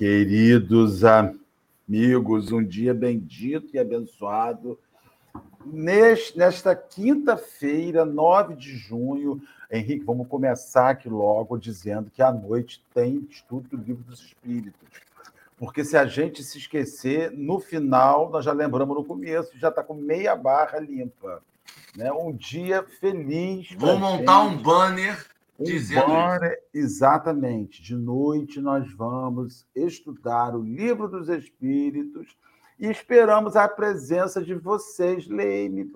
queridos amigos. Um dia bendito e abençoado. nesta quinta-feira, 9 de junho, Henrique, vamos começar aqui logo dizendo que à noite tem estudo do livro dos Espíritos. Porque se a gente se esquecer, no final, nós já lembramos no começo, já está com meia barra limpa. Né? Um dia feliz. Vou montar gente. um banner dizendo banner, Exatamente. De noite nós vamos estudar o livro dos Espíritos e esperamos a presença de vocês. Leime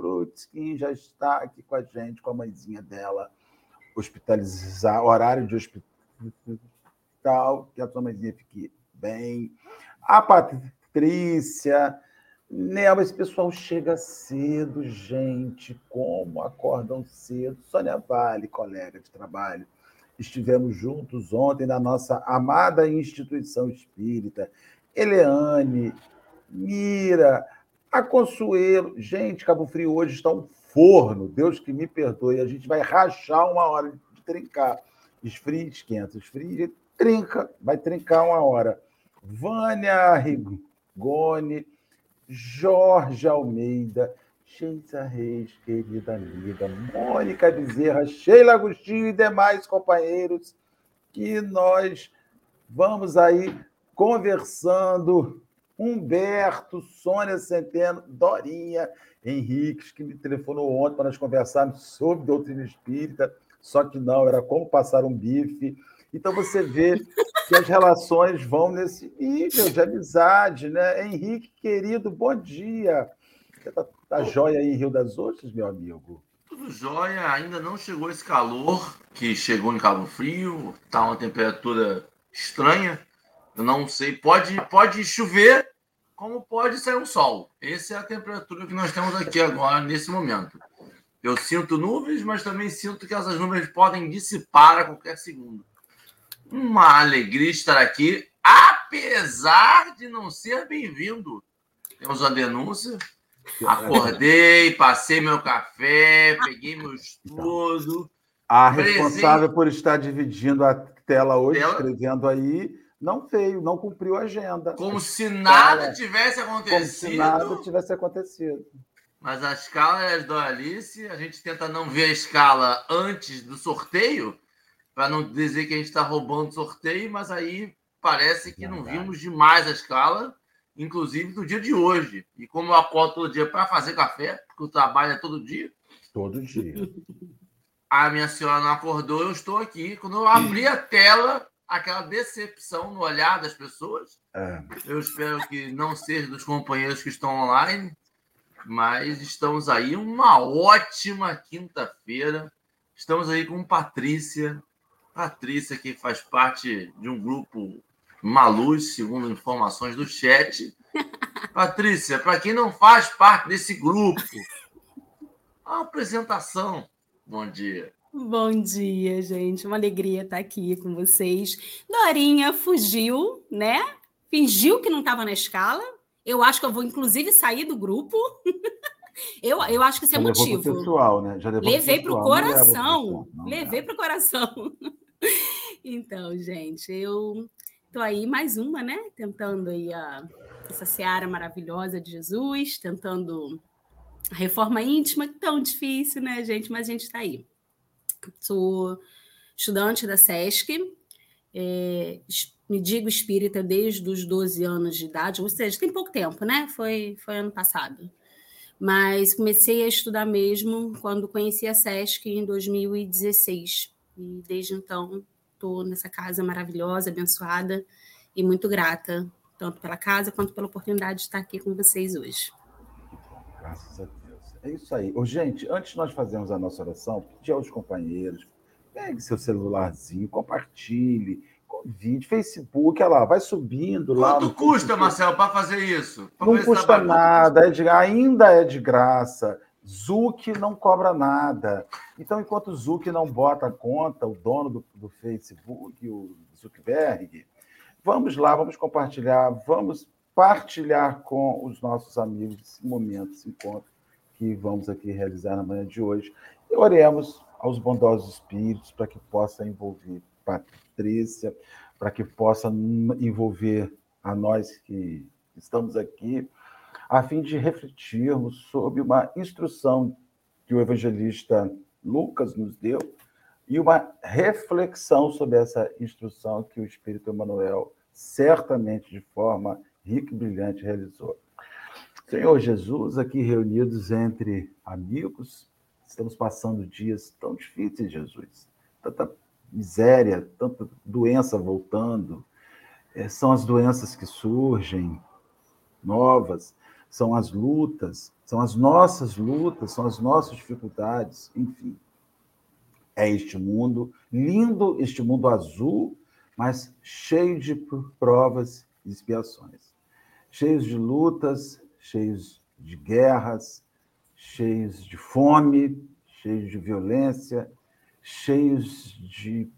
que já está aqui com a gente, com a mãezinha dela, hospitalizar, horário de hospital, que a sua mãezinha fique bem. A Patrícia, Nelma, esse pessoal chega cedo, gente. Como acordam cedo. Sônia Vale, colega de trabalho. Estivemos juntos ontem na nossa amada instituição espírita. Eleane, Mira, a Consuelo. Gente, Cabo Frio hoje está um forno. Deus que me perdoe. A gente vai rachar uma hora de trincar. Esfria, esquenta. Esfria, trinca. Vai trincar uma hora. Vânia Rigoni, Jorge Almeida, Geisa Reis, querida amiga, Mônica Bezerra, Sheila Agostinho e demais companheiros que nós vamos aí conversando. Humberto, Sônia Centeno, Dorinha, Henriques, que me telefonou ontem para nós conversarmos sobre doutrina espírita, só que não, era como passar um bife. Então você vê que as relações vão nesse nível de amizade, né? Henrique, querido, bom dia. Você tá, tá jóia aí em Rio das Ostras, meu amigo? Tudo jóia, ainda não chegou esse calor que chegou em Cabo Frio, tá uma temperatura estranha. Eu não sei, pode, pode chover, como pode sair um sol. Essa é a temperatura que nós temos aqui agora, nesse momento. Eu sinto nuvens, mas também sinto que essas nuvens podem dissipar a qualquer segundo. Uma alegria estar aqui, apesar de não ser bem-vindo. Temos uma denúncia. Acordei, passei meu café, peguei meu estudo. A responsável por estar dividindo a tela hoje, tela... escrevendo aí, não veio, não cumpriu a agenda. Como se nada tivesse acontecido. Como se nada tivesse acontecido. Mas a escala é do Alice, a gente tenta não ver a escala antes do sorteio, para não dizer que a gente está roubando sorteio, mas aí parece que não vimos demais a escala, inclusive do dia de hoje. E como eu acordo todo dia para fazer café, porque o trabalho é todo dia. Todo dia. A minha senhora não acordou, eu estou aqui. Quando eu abri a tela, aquela decepção no olhar das pessoas. É. Eu espero que não seja dos companheiros que estão online, mas estamos aí uma ótima quinta-feira. Estamos aí com Patrícia, Patrícia, que faz parte de um grupo Maluz, segundo informações do chat. Patrícia, para quem não faz parte desse grupo, a apresentação. Bom dia. Bom dia, gente. Uma alegria estar aqui com vocês. Dorinha fugiu, né? Fingiu que não estava na escala. Eu acho que eu vou, inclusive, sair do grupo. Eu, eu acho que isso é Já motivo. Pessoal, né? Já levei para o coração. Levei para o coração. então, gente, eu tô aí mais uma, né? Tentando aí a, essa seara maravilhosa de Jesus, tentando a reforma íntima, tão difícil, né, gente? Mas a gente está aí. Sou estudante da SESC, é, me digo espírita desde os 12 anos de idade, ou seja, tem pouco tempo, né? Foi, foi ano passado. Mas comecei a estudar mesmo quando conheci a SESC em 2016. E desde então estou nessa casa maravilhosa, abençoada e muito grata, tanto pela casa quanto pela oportunidade de estar aqui com vocês hoje. Graças a Deus. É isso aí. Ô, gente, antes de nós fazermos a nossa oração, pedir aos companheiros, pegue seu celularzinho, compartilhe, convide, Facebook, olha lá, vai subindo lá. Quanto custa, Marcelo, para fazer isso? Pra não custa nada, é de, ainda é de graça. Zuc não cobra nada. Então, enquanto o Zuc não bota a conta, o dono do, do Facebook, o Zuckerberg, vamos lá, vamos compartilhar, vamos partilhar com os nossos amigos esse momento, esse encontro que vamos aqui realizar na manhã de hoje. E oremos aos bondosos espíritos para que possa envolver Patrícia, para que possa envolver a nós que estamos aqui, a fim de refletirmos sobre uma instrução que o evangelista Lucas nos deu e uma reflexão sobre essa instrução que o Espírito Emmanuel certamente de forma rica e brilhante realizou. Senhor Jesus, aqui reunidos entre amigos, estamos passando dias tão difíceis, Jesus. Tanta miséria, tanta doença voltando. É, são as doenças que surgem, novas, são as lutas, são as nossas lutas, são as nossas dificuldades, enfim. É este mundo lindo, este mundo azul, mas cheio de provas e expiações, cheios de lutas, cheios de guerras, cheios de fome, cheios de violência, cheios de,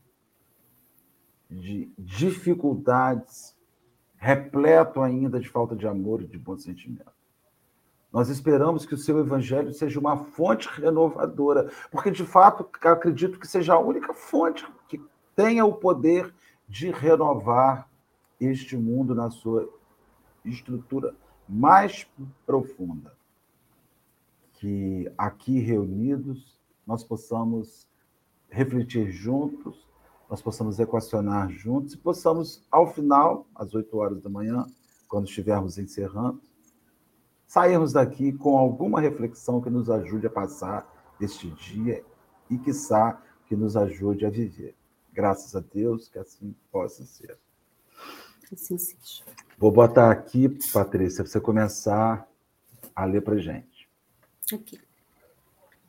de dificuldades, repleto ainda de falta de amor e de bom sentimento. Nós esperamos que o seu evangelho seja uma fonte renovadora, porque de fato acredito que seja a única fonte que tenha o poder de renovar este mundo na sua estrutura mais profunda. Que aqui reunidos nós possamos refletir juntos, nós possamos equacionar juntos e possamos, ao final, às 8 horas da manhã, quando estivermos encerrando, sairmos daqui com alguma reflexão que nos ajude a passar este dia e, quiçá, que nos ajude a viver. Graças a Deus que assim possa ser. Assim seja. Vou botar aqui, Patrícia, para você começar a ler para gente. Ok.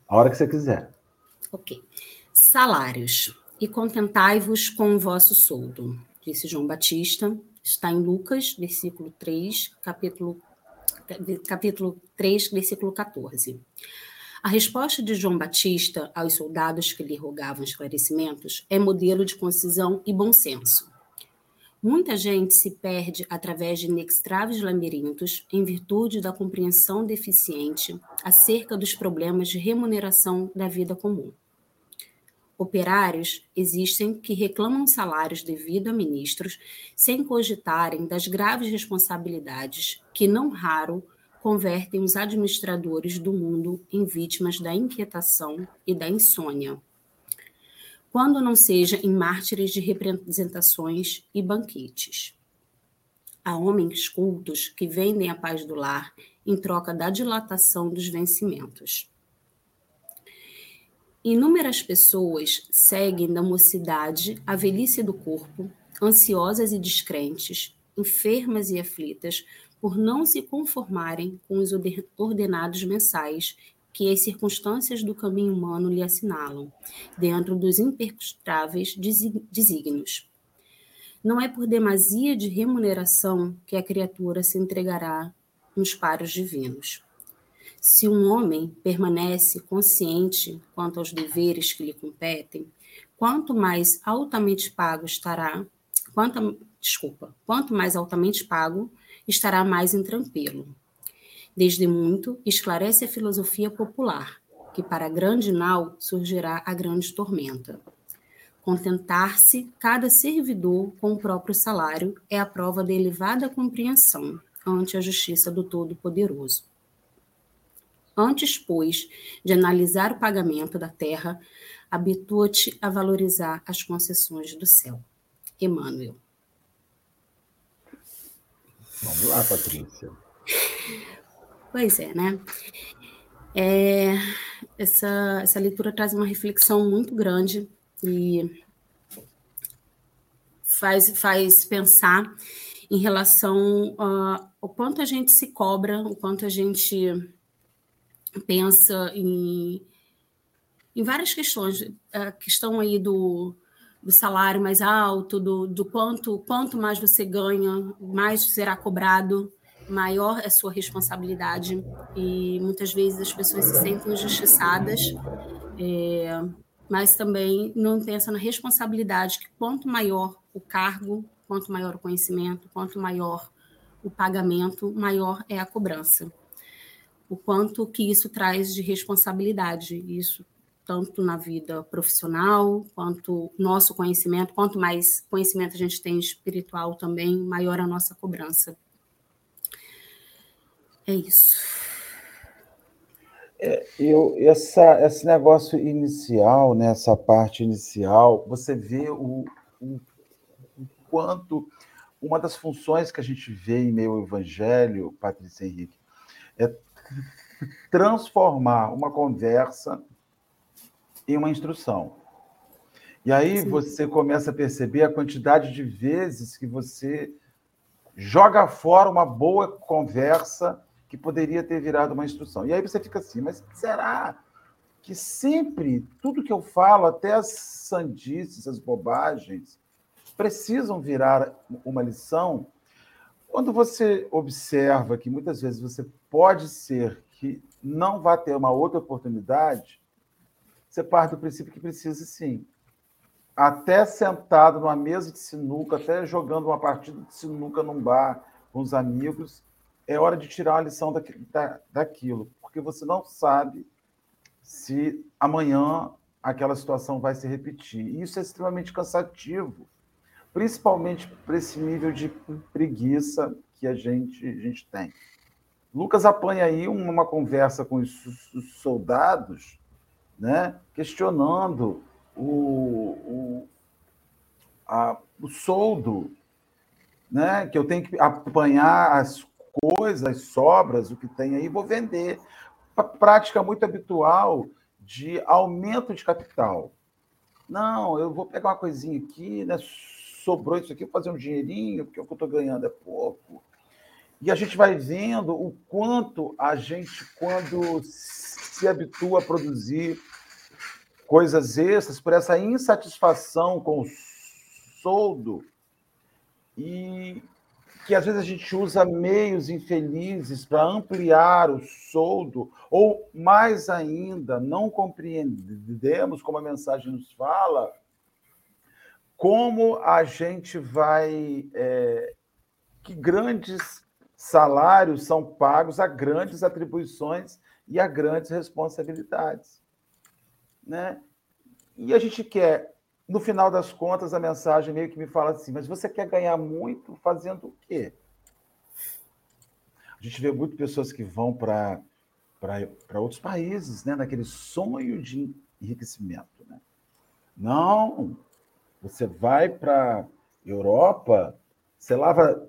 A hora que você quiser. Ok. Salários. E contentai-vos com o vosso soldo, disse João Batista. Está em Lucas, versículo 3, capítulo, capítulo 3, versículo 14. A resposta de João Batista aos soldados que lhe rogavam esclarecimentos é modelo de concisão e bom senso. Muita gente se perde através de inextráveis labirintos em virtude da compreensão deficiente acerca dos problemas de remuneração da vida comum. Operários existem que reclamam salários devido a ministros sem cogitarem das graves responsabilidades que, não raro, convertem os administradores do mundo em vítimas da inquietação e da insônia. Quando não seja em mártires de representações e banquetes. Há homens cultos que vendem a paz do lar em troca da dilatação dos vencimentos. Inúmeras pessoas seguem da mocidade a velhice do corpo, ansiosas e descrentes, enfermas e aflitas, por não se conformarem com os ordenados mensais que as circunstâncias do caminho humano lhe assinalam, dentro dos impercustáveis desígnios. Não é por demasia de remuneração que a criatura se entregará nos paros divinos. Se um homem permanece consciente quanto aos deveres que lhe competem, quanto mais altamente pago estará, quanto, desculpa, quanto mais altamente pago, estará mais intranquilo. Desde muito, esclarece a filosofia popular, que para grande nau surgirá a grande tormenta. Contentar-se cada servidor com o próprio salário é a prova da elevada compreensão ante a justiça do Todo-Poderoso. Antes, pois, de analisar o pagamento da terra, habitua-te a valorizar as concessões do céu. Emmanuel. Vamos lá, Patrícia. Pois é, né? É, essa, essa leitura traz uma reflexão muito grande e faz, faz pensar em relação ao quanto a gente se cobra, o quanto a gente pensa em, em várias questões. A questão aí do, do salário mais alto, do, do quanto, quanto mais você ganha, mais será cobrado, maior é sua responsabilidade. E muitas vezes as pessoas se sentem injustiçadas, é, mas também não pensam na responsabilidade que quanto maior o cargo, quanto maior o conhecimento, quanto maior o pagamento, maior é a cobrança o quanto que isso traz de responsabilidade. Isso tanto na vida profissional, quanto nosso conhecimento, quanto mais conhecimento a gente tem espiritual também, maior a nossa cobrança. É isso. É, eu, essa, esse negócio inicial, né, essa parte inicial, você vê o, o, o quanto uma das funções que a gente vê em meio ao evangelho, Patrícia Henrique, é transformar uma conversa em uma instrução. E aí Sim. você começa a perceber a quantidade de vezes que você joga fora uma boa conversa que poderia ter virado uma instrução. E aí você fica assim, mas será que sempre tudo que eu falo, até as sandices, as bobagens, precisam virar uma lição? Quando você observa que muitas vezes você pode ser que não vai ter uma outra oportunidade, você parte do princípio que precisa sim. Até sentado numa mesa de sinuca, até jogando uma partida de sinuca num bar com os amigos, é hora de tirar uma lição daquilo, porque você não sabe se amanhã aquela situação vai se repetir. E isso é extremamente cansativo, principalmente para esse nível de preguiça que a gente, a gente tem. Lucas apanha aí uma conversa com os soldados, né, questionando o, o, a, o soldo, né, que eu tenho que apanhar as coisas, as sobras, o que tem aí, vou vender. Prática muito habitual de aumento de capital. Não, eu vou pegar uma coisinha aqui, né? Sobrou isso aqui, vou fazer um dinheirinho, porque o que eu estou ganhando é pouco. E a gente vai vendo o quanto a gente, quando se habitua a produzir coisas extras, por essa insatisfação com o soldo, e que às vezes a gente usa meios infelizes para ampliar o soldo, ou mais ainda, não compreendemos, como a mensagem nos fala, como a gente vai. É, que grandes salários são pagos a grandes atribuições e a grandes responsabilidades. Né? E a gente quer, no final das contas, a mensagem meio que me fala assim: mas você quer ganhar muito fazendo o quê? A gente vê muito pessoas que vão para outros países, né? naquele sonho de enriquecimento. Né? Não, você vai para Europa, você lava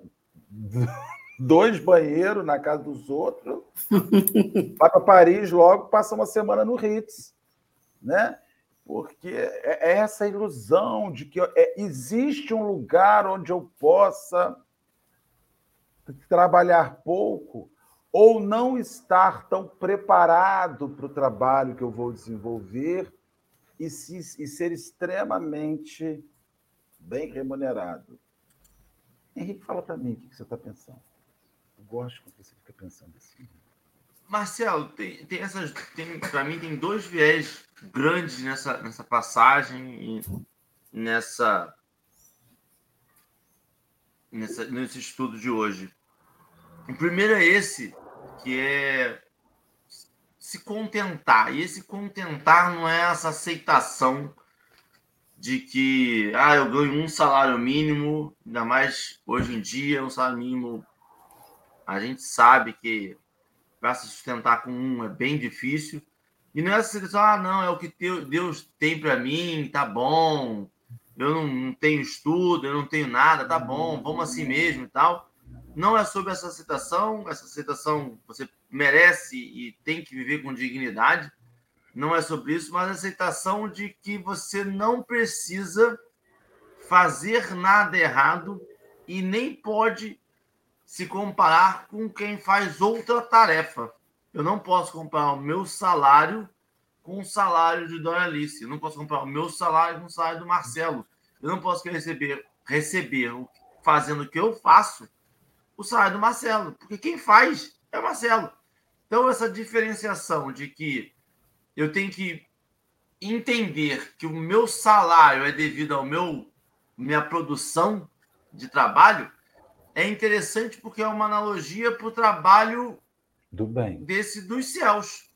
dois banheiros na casa dos outros, vai para Paris logo, passa uma semana no Ritz, né? Porque é, é essa ilusão de que é, existe um lugar onde eu possa trabalhar pouco ou não estar tão preparado para o trabalho que eu vou desenvolver e, se, e ser extremamente bem remunerado. Henrique, fala para mim o que você está pensando gosto quando você fica pensando assim. Marcelo, tem. Tem, para mim, tem dois viés grandes nessa, nessa passagem e nessa, nessa, nesse estudo de hoje. O primeiro é esse, que é se contentar. E esse contentar não é essa aceitação de que ah, eu ganho um salário mínimo, ainda mais hoje em dia, um salário mínimo a gente sabe que para se sustentar com um é bem difícil. E não é essa ah, não, é o que Deus tem para mim, tá bom. Eu não, tenho estudo, eu não tenho nada, tá bom, vamos assim mesmo e tal. Não é sobre essa aceitação, essa aceitação você merece e tem que viver com dignidade. Não é sobre isso, mas a aceitação de que você não precisa fazer nada errado e nem pode se comparar com quem faz outra tarefa. Eu não posso comparar o meu salário com o salário de Dona Alice. Eu não posso comparar o meu salário com o salário do Marcelo. Eu não posso receber, receber fazendo o que eu faço, o salário do Marcelo. Porque quem faz é o Marcelo. Então, essa diferenciação de que eu tenho que entender que o meu salário é devido ao meu minha produção de trabalho é interessante porque é uma analogia para o trabalho do bem desse dos céus.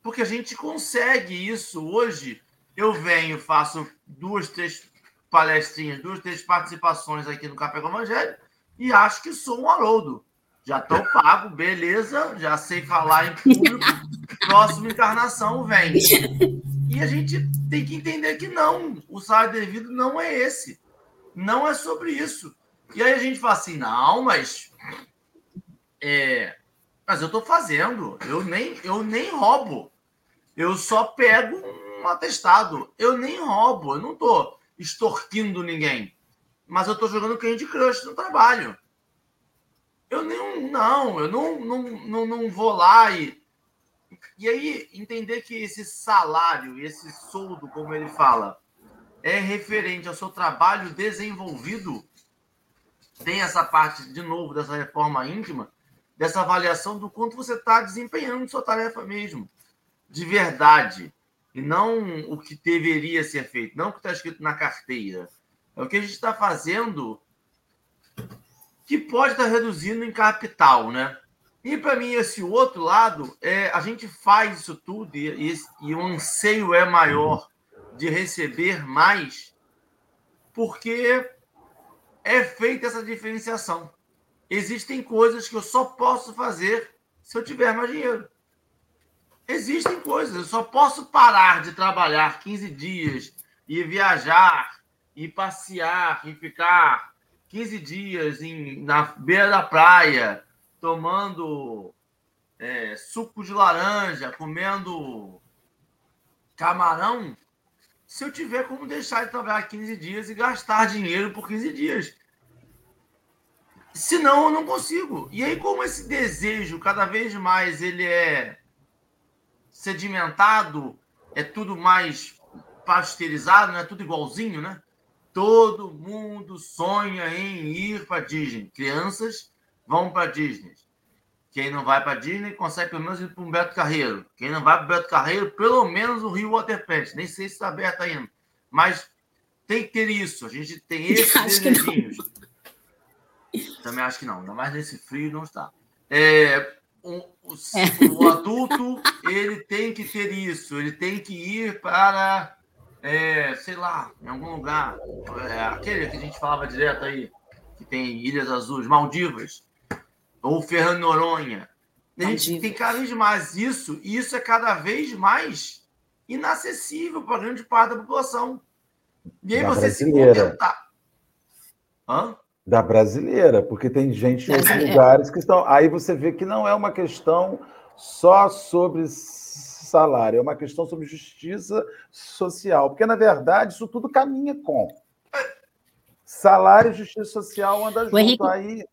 porque a gente consegue isso hoje. Eu venho, faço duas, três palestrinhas, duas, três participações aqui no Café com Evangelho e acho que sou um Haroldo. Já estou pago, beleza, já sei falar em público. Próxima encarnação vem. E a gente tem que entender que não, o salário devido não é esse. Não é sobre isso. E aí a gente fala assim, não, mas. É, mas eu estou fazendo. Eu nem, eu nem roubo. Eu só pego um atestado. Eu nem roubo. Eu não estou extorquindo ninguém. Mas eu estou jogando Candy Crush no trabalho. Eu nem. Não, eu não, não, não, não vou lá e. E aí, entender que esse salário, esse soldo, como ele fala, é referente ao seu trabalho desenvolvido, tem essa parte, de novo, dessa reforma íntima, dessa avaliação do quanto você está desempenhando sua tarefa mesmo, de verdade, e não o que deveria ser feito, não o que está escrito na carteira. É o que a gente está fazendo que pode estar reduzindo em capital, né? E para mim, esse outro lado, é, a gente faz isso tudo e, e, e o anseio é maior de receber mais, porque é feita essa diferenciação. Existem coisas que eu só posso fazer se eu tiver mais dinheiro. Existem coisas, eu só posso parar de trabalhar 15 dias e viajar e passear e ficar 15 dias em, na beira da praia, tomando é, suco de laranja, comendo camarão, se eu tiver como deixar de trabalhar 15 dias e gastar dinheiro por 15 dias. Senão eu não consigo. E aí, como esse desejo cada vez mais ele é sedimentado, é tudo mais pasteurizado, não é tudo igualzinho, né? Todo mundo sonha em ir para Disney. Crianças vão para Disney. Quem não vai para Disney consegue pelo menos ir para um Beto Carreiro. Quem não vai para o Beto Carreiro, pelo menos o Rio Waterpet. Nem sei se está aberto ainda. Mas tem que ter isso. A gente tem esses desejinhos. Também acho que não. Ainda mais nesse frio não está. É, o, o, é. o, adulto ele tem que ter isso. Ele tem que ir para, é, sei lá, em algum lugar. É, aquele que a gente falava direto aí, que tem Ilhas Azuis, Maldivas ou Fernando Noronha. A gente tem cada vez mais isso, e isso é cada vez mais inacessível para grande parte da população. E aí da você brasileira. se contentar. Hã? Da brasileira, porque tem gente em outros lugares que estão. Aí você vê que não é uma questão só sobre salário, é uma questão sobre justiça social. Porque, na verdade, isso tudo caminha com. Salário e justiça social andam junto. Henrique... Aí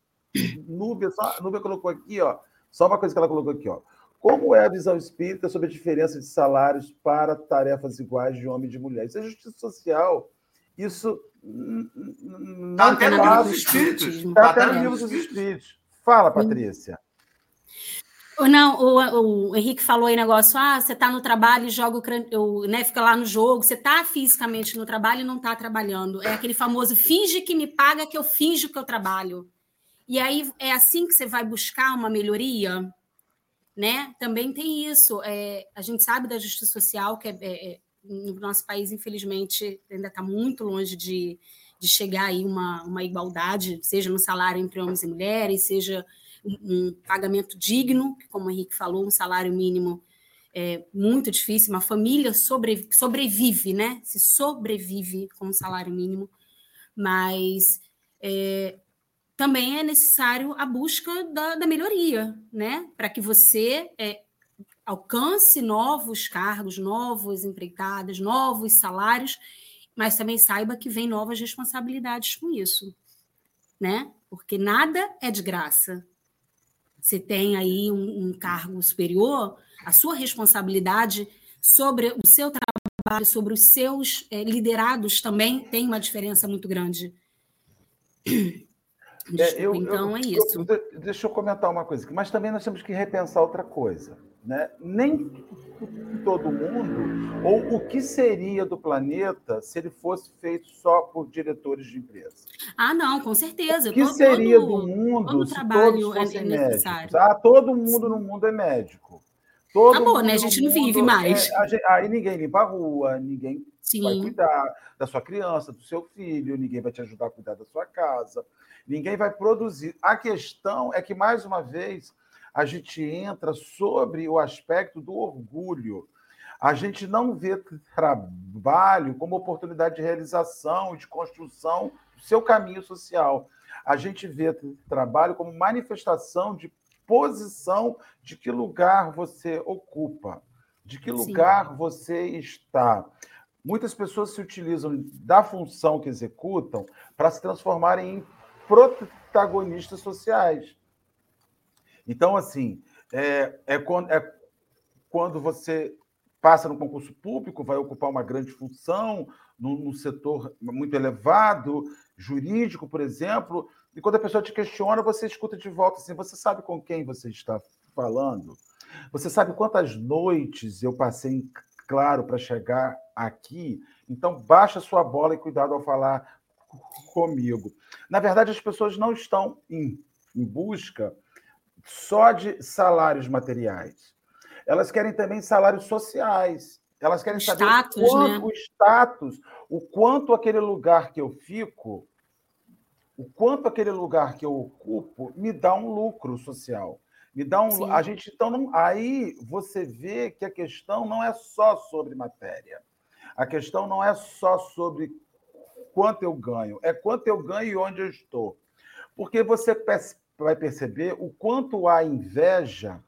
Núbia, só, Núbia colocou aqui, ó, só uma coisa que ela colocou aqui, ó. Como é a visão espírita sobre a diferença de salários para tarefas iguais de homem e de mulher? Isso é justiça social. Isso não está até no livro dos espíritos. Está até no livro dos espíritos. Fala, Patrícia. Não, o, o, Henrique falou aí negócio, ah, você está no trabalho e joga o, né, fica lá no jogo, você está fisicamente no trabalho e não está trabalhando. É aquele famoso finge que me paga que eu finjo que eu trabalho. E aí é assim que você vai buscar uma melhoria, né? Também tem isso. É, a gente sabe da justiça social que é, é, é no nosso país, infelizmente, ainda está muito longe de, de chegar aí uma, uma igualdade, seja no salário entre homens e mulheres, seja um, pagamento digno, como o Henrique falou, um salário mínimo é muito difícil. Uma família sobre, sobrevive, né? Se sobrevive com um salário mínimo, mas é, também é necessário a busca da, da melhoria, né? Para que você é, alcance novos cargos, novas empreitadas, novos salários, mas também saiba que vem novas responsabilidades com isso, né? Porque nada é de graça. Você tem aí um, um cargo superior, a sua responsabilidade sobre o seu trabalho, sobre os seus é, liderados também tem uma diferença muito grande. É, eu, então eu, é isso. Eu, deixa eu comentar uma coisa, mas também nós temos que repensar outra coisa. Né? Nem todo mundo, ou o que seria do planeta se ele fosse feito só por diretores de empresas? Ah, não, com certeza. O que todo, seria do mundo se todos é fossem é médicos? Ah, todo mundo no mundo é médico. Todo Acabou, né? A gente não vive mais. É, gente, aí ninguém limpa a rua, ninguém Sim. vai cuidar da sua criança, do seu filho, ninguém vai te ajudar a cuidar da sua casa, ninguém vai produzir. A questão é que, mais uma vez, a gente entra sobre o aspecto do orgulho. A gente não vê trabalho como oportunidade de realização, de construção do seu caminho social. A gente vê trabalho como manifestação de posição de que lugar você ocupa, de que lugar Sim. você está. Muitas pessoas se utilizam da função que executam para se transformarem em protagonistas sociais. Então, assim, é, é, quando, é quando você passa no concurso público, vai ocupar uma grande função, num setor muito elevado, jurídico, por exemplo, e quando a pessoa te questiona, você escuta de volta assim: você sabe com quem você está falando? Você sabe quantas noites eu passei em claro para chegar aqui? Então, baixa sua bola e cuidado ao falar comigo. Na verdade, as pessoas não estão em, em busca só de salários materiais. Elas querem também salários sociais. Elas querem saber status, o, quanto, né? o status, o quanto aquele lugar que eu fico o quanto aquele lugar que eu ocupo me dá um lucro social. Me dá um. Sim. A gente então não, aí você vê que a questão não é só sobre matéria. A questão não é só sobre quanto eu ganho, é quanto eu ganho e onde eu estou. Porque você vai perceber o quanto há inveja.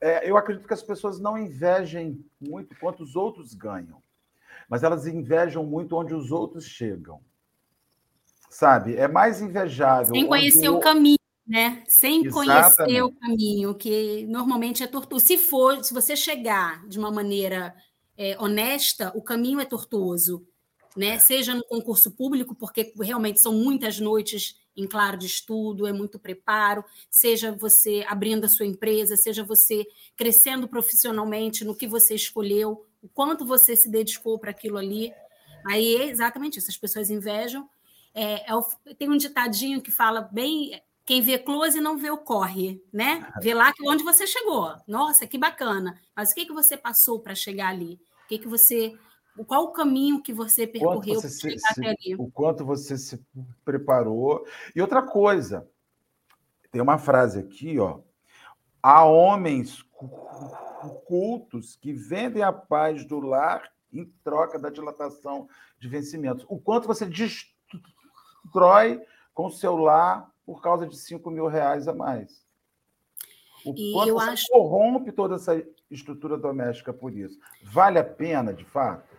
É, eu acredito que as pessoas não invejem muito quanto os outros ganham, mas elas invejam muito onde os outros chegam sabe? É mais invejável. Sem conhecer o... o caminho, né? Sem Exatamente. conhecer o caminho, que normalmente é tortuoso. Se for, se você chegar de uma maneira é, honesta, o caminho é tortuoso, né? É. Seja no concurso público, porque realmente são muitas noites em claro de estudo, é muito preparo, seja você abrindo a sua empresa, seja você crescendo profissionalmente no que você escolheu, o quanto você se dedicou para aquilo ali. Aí é exatamente isso, as pessoas invejam é, é, tem um ditadinho que fala bem quem vê close não vê o corre, né? Vê lá que onde você chegou. Nossa, que bacana. Mas o que, que você passou para chegar ali? O que, que você. Qual o caminho que você percorreu para chegar se, até ali? O quanto você se preparou. E outra coisa, tem uma frase aqui, ó. Há homens cultos que vendem a paz do lar em troca da dilatação de vencimentos. O quanto você destrói com o celular por causa de 5 mil reais a mais. O e quanto eu acho... corrompe toda essa estrutura doméstica por isso. Vale a pena, de fato?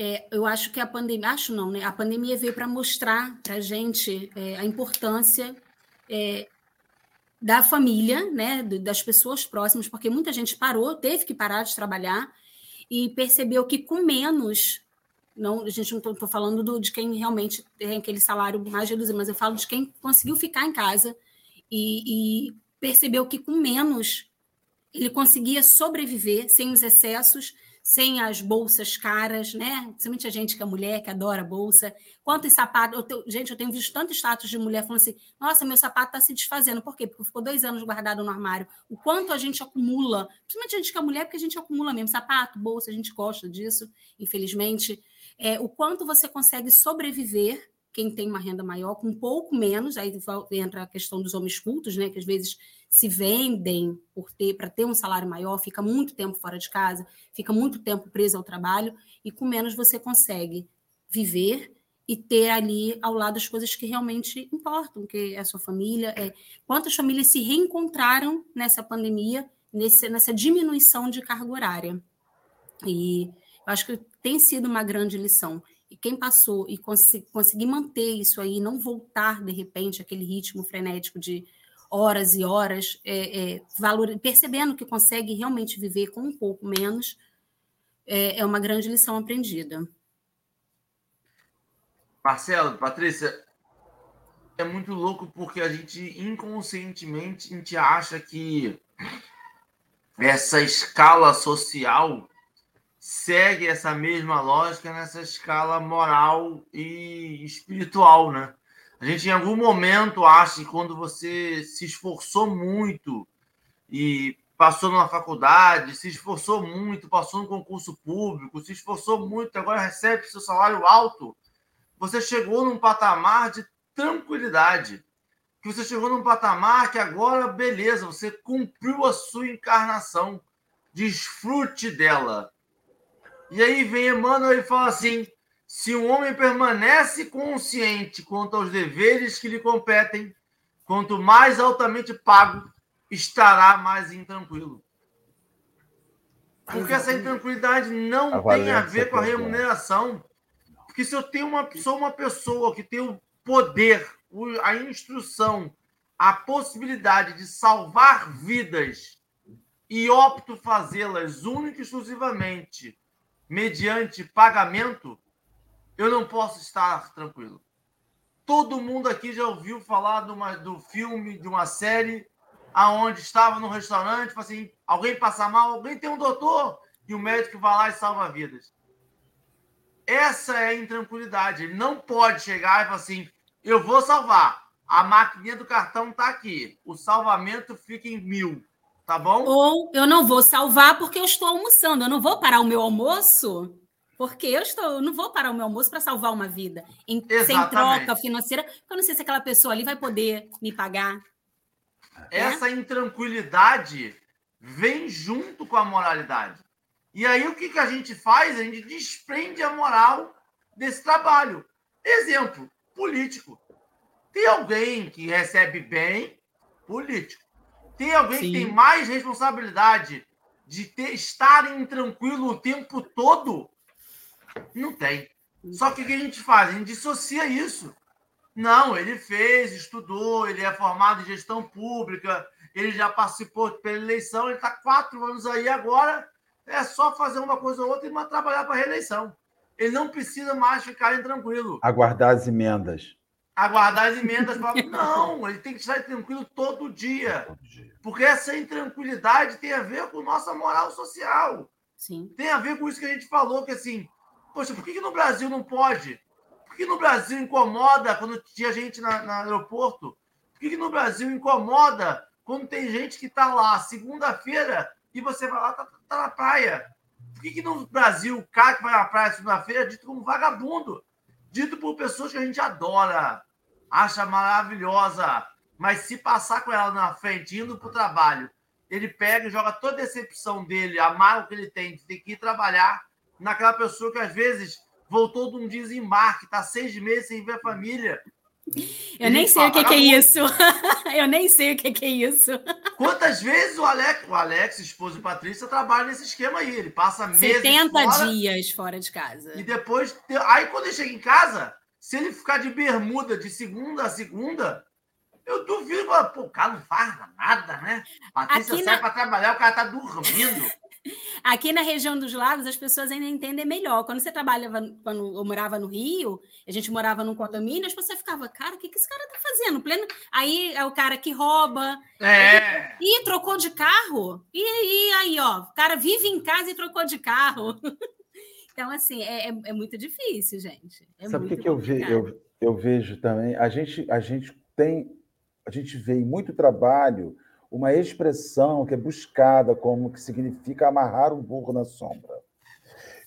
É, eu acho que a pandemia, acho não, né? A pandemia veio para mostrar para a gente é, a importância é, da família, né? Das pessoas próximas, porque muita gente parou, teve que parar de trabalhar e percebeu que com menos não, a gente não estou falando do, de quem realmente tem aquele salário mais reduzido, mas eu falo de quem conseguiu ficar em casa e, e percebeu que com menos ele conseguia sobreviver sem os excessos, sem as bolsas caras, né? Principalmente a gente que é mulher, que adora bolsa. Quantos sapatos. Eu gente, eu tenho visto tanto status de mulher falando assim: nossa, meu sapato está se desfazendo. Por quê? Porque ficou dois anos guardado no armário. O quanto a gente acumula, principalmente a gente que é mulher, porque a gente acumula mesmo sapato, bolsa, a gente gosta disso, infelizmente é, o quanto você consegue sobreviver, quem tem uma renda maior, com um pouco menos, aí entra a questão dos homens cultos, né, que às vezes se vendem por ter para ter um salário maior, fica muito tempo fora de casa, fica muito tempo preso ao trabalho, e com menos você consegue viver e ter ali ao lado as coisas que realmente importam, que é a sua família. É... Quantas famílias se reencontraram nessa pandemia, nesse, nessa diminuição de carga horária? E eu acho que tem sido uma grande lição. E quem passou e cons conseguir manter isso aí, não voltar de repente aquele ritmo frenético de horas e horas, é, é, valor, percebendo que consegue realmente viver com um pouco menos, é, é uma grande lição aprendida. Marcelo, Patrícia, é muito louco porque a gente inconscientemente a gente acha que essa escala social segue essa mesma lógica nessa escala moral e espiritual, né? A gente em algum momento acha que quando você se esforçou muito e passou numa faculdade, se esforçou muito, passou no concurso público, se esforçou muito, agora recebe seu salário alto, você chegou num patamar de tranquilidade. Que você chegou num patamar que agora, beleza, você cumpriu a sua encarnação. Desfrute dela. E aí vem Emmanuel e fala assim: se um homem permanece consciente quanto aos deveres que lhe competem, quanto mais altamente pago, estará mais intranquilo. Porque essa intranquilidade não a tem a ver com a remuneração. Porque se eu tenho uma, sou uma pessoa que tem o poder, a instrução, a possibilidade de salvar vidas e opto fazê-las única e exclusivamente mediante pagamento, eu não posso estar tranquilo. Todo mundo aqui já ouviu falar de uma, do filme, de uma série, aonde estava no restaurante, assim, alguém passa mal, alguém tem um doutor, e o médico vai lá e salva vidas. Essa é a intranquilidade. Ele não pode chegar e falar assim, eu vou salvar. A maquininha do cartão está aqui. O salvamento fica em mil. Tá bom? Ou eu não vou salvar porque eu estou almoçando. Eu não vou parar o meu almoço porque eu estou, eu não vou parar o meu almoço para salvar uma vida em, sem troca financeira, eu não sei se aquela pessoa ali vai poder me pagar. É? Essa é? intranquilidade vem junto com a moralidade. E aí o que, que a gente faz? A gente desprende a moral desse trabalho. Exemplo, político. Tem alguém que recebe bem, político. Tem alguém Sim. que tem mais responsabilidade de ter, estar intranquilo o tempo todo, não tem. Só que o que a gente faz? A gente dissocia isso. Não, ele fez, estudou, ele é formado em gestão pública, ele já participou pela eleição, ele está quatro anos aí agora, é só fazer uma coisa ou outra e trabalhar para a reeleição. Ele não precisa mais ficar tranquilo. Aguardar as emendas. Aguardar as emendas. Pra... Não, ele tem que estar tranquilo todo dia. todo dia. Porque essa intranquilidade tem a ver com nossa moral social. Sim. Tem a ver com isso que a gente falou, que assim, Poxa, por que, que no Brasil não pode? Por que no Brasil incomoda quando tinha gente na, no aeroporto? Por que, que no Brasil incomoda quando tem gente que está lá segunda-feira e você vai lá, tá, tá na praia? Por que, que no Brasil o cara que vai na praia segunda-feira é dito como vagabundo? Dito por pessoas que a gente adora, acha maravilhosa, mas se passar com ela na frente, indo para o trabalho, ele pega e joga toda a decepção dele, a mágoa que ele tem de ter que ir trabalhar naquela pessoa que às vezes voltou de um desembarque, está seis meses sem ver a família. Eu nem sei o que, que, é isso. Eu nem sei o que, que, é isso. Quantas vezes o Alex, o Alex, esposo de Patrícia, trabalha nesse esquema aí? Ele passa meses 70 fora, dias fora de casa. E depois. Aí quando ele chega em casa, se ele ficar de bermuda de segunda a segunda, eu duvido. Pô, o cara não faz nada, né? Patrícia Aqui sai na... para trabalhar, o cara tá dormindo. Aqui na região dos lagos, as pessoas ainda entendem melhor. Quando você trabalhava, quando eu morava no Rio, a gente morava num condomínio, as pessoas ficavam, cara, o que, que esse cara tá fazendo? Pleno... Aí é o cara que rouba. É. E trocou de carro. E, e aí, ó, o cara vive em casa e trocou de carro. então, assim, é, é, é, muito difícil, gente. É Sabe o que, que eu, ve, eu, eu vejo também? A gente, a gente tem, a gente vê muito trabalho uma expressão que é buscada como que significa amarrar um burro na sombra.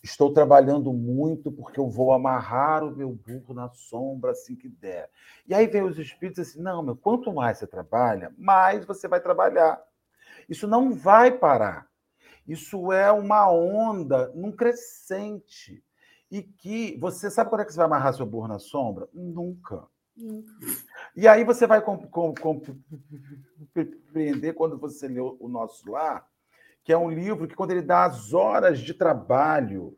Estou trabalhando muito porque eu vou amarrar o meu burro na sombra assim que der. E aí vem os espíritos assim: não, meu, quanto mais você trabalha, mais você vai trabalhar. Isso não vai parar. Isso é uma onda num crescente. E que você sabe quando é que você vai amarrar seu burro na sombra? Nunca. E aí você vai compreender quando você lê o nosso lá, que é um livro que, quando ele dá as horas de trabalho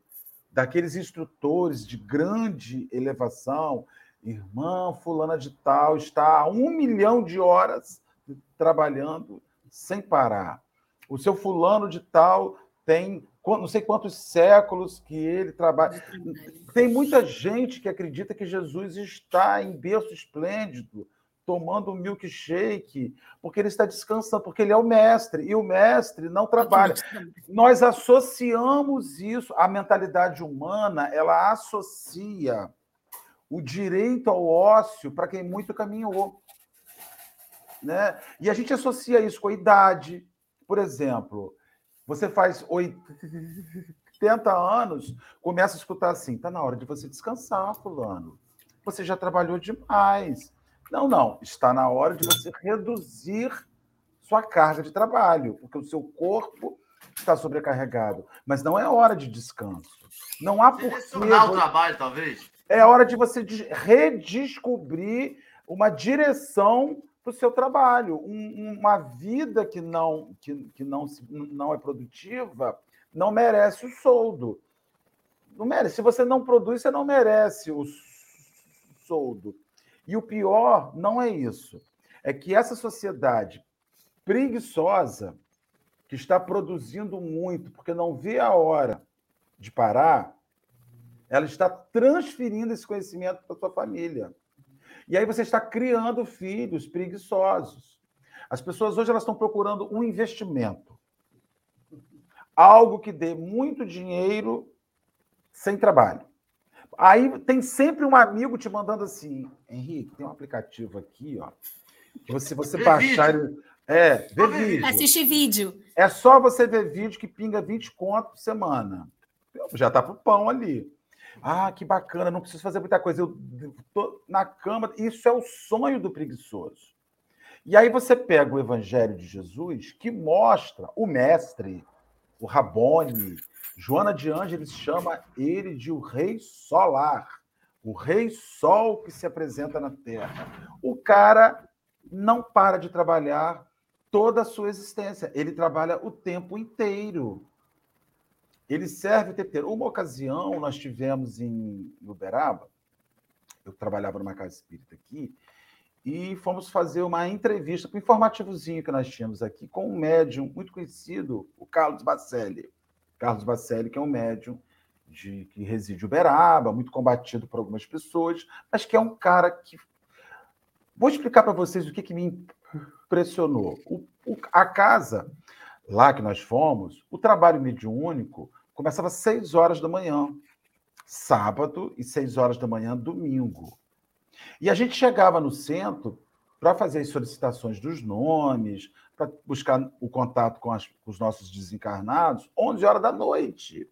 daqueles instrutores de grande elevação, irmã fulana de tal está há um milhão de horas trabalhando sem parar. O seu fulano de tal tem não sei quantos séculos que ele trabalha. Tem muita gente que acredita que Jesus está em berço esplêndido, tomando um milkshake, porque ele está descansando, porque ele é o mestre, e o mestre não trabalha. Nós associamos isso, a mentalidade humana, ela associa o direito ao ócio para quem muito caminhou. Né? E a gente associa isso com a idade, por exemplo, você faz 80 anos, começa a escutar assim: está na hora de você descansar, Fulano. Você já trabalhou demais. Não, não. Está na hora de você reduzir sua carga de trabalho, porque o seu corpo está sobrecarregado. Mas não é hora de descanso. Não há por que. o trabalho, talvez? É hora de você redescobrir uma direção para o seu trabalho. Um, uma vida que não, que, que não, não é produtiva não merece o soldo. Não merece. Se você não produz, você não merece o soldo. E o pior não é isso. É que essa sociedade preguiçosa, que está produzindo muito, porque não vê a hora de parar, ela está transferindo esse conhecimento para sua família. E aí você está criando filhos preguiçosos. As pessoas hoje elas estão procurando um investimento. Algo que dê muito dinheiro sem trabalho. Aí tem sempre um amigo te mandando assim, Henrique, tem um aplicativo aqui, ó, que você você baixar, é, ver vídeo. Assistir vídeo. É só você ver vídeo que pinga 20 conto por semana. Já tá pro pão ali. Ah, que bacana, não preciso fazer muita coisa. Eu tô na cama. Isso é o sonho do preguiçoso. E aí você pega o Evangelho de Jesus, que mostra o mestre, o Rabone, Joana de Ângeles chama ele de o rei solar, o rei sol que se apresenta na Terra. O cara não para de trabalhar toda a sua existência, ele trabalha o tempo inteiro. Ele serve o tempo inteiro. Uma ocasião, nós tivemos em Uberaba, eu trabalhava numa casa espírita aqui, e fomos fazer uma entrevista com um informativozinho que nós tínhamos aqui com um médium muito conhecido, o Carlos Bacelli. Carlos Bacelli, que é um médium de, que reside em Uberaba, muito combatido por algumas pessoas, mas que é um cara que. Vou explicar para vocês o que, que me impressionou. O, o, a casa, lá que nós fomos, o trabalho mediúnico começava às 6 horas da manhã, sábado, e 6 horas da manhã, domingo. E a gente chegava no centro para fazer as solicitações dos nomes, para buscar o contato com, as, com, os nossos desencarnados, 11 horas da noite.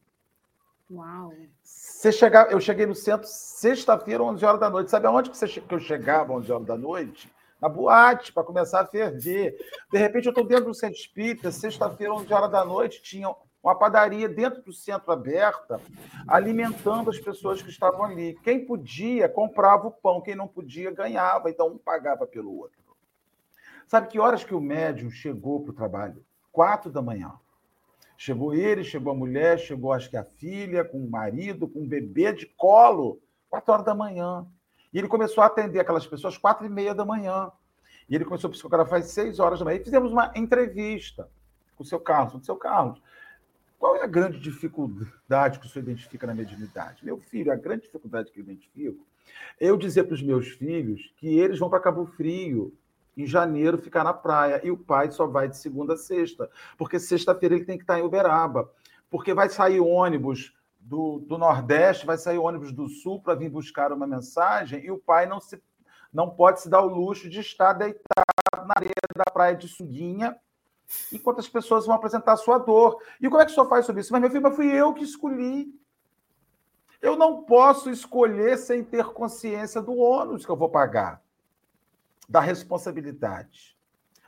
Uau! Você chegava, eu cheguei no centro sexta-feira, 11 horas da noite. Sabe aonde que, você, que eu chegava, 11 horas da noite? Na boate, para começar a ferver. De repente, eu estou dentro do centro espírita, sexta-feira, 11 horas da noite, tinha uma padaria dentro do centro aberta, alimentando as pessoas que estavam ali. Quem podia, comprava o pão, quem não podia, ganhava. Então, um pagava pelo outro. Sabe que horas que o médium chegou para o trabalho? Quatro da manhã. Chegou ele, chegou a mulher, chegou acho que a filha, com o marido, com o bebê de colo, quatro horas da manhã. E ele começou a atender aquelas pessoas quatro e meia da manhã. E ele começou a psicografar às seis horas da manhã. E fizemos uma entrevista com o seu Carlos. O seu Carlos, qual é a grande dificuldade que o senhor identifica na mediunidade? Meu filho, a grande dificuldade que eu identifico é eu dizer para os meus filhos que eles vão para Cabo Frio em janeiro ficar na praia. E o pai só vai de segunda a sexta, porque sexta-feira ele tem que estar em Uberaba. Porque vai sair ônibus do, do Nordeste, vai sair ônibus do Sul para vir buscar uma mensagem, e o pai não, se, não pode se dar o luxo de estar deitado na areia da praia de Suguinha, enquanto as pessoas vão apresentar a sua dor. E como é que o senhor faz sobre isso? Mas, meu filho, mas fui eu que escolhi. Eu não posso escolher sem ter consciência do ônus que eu vou pagar da responsabilidade.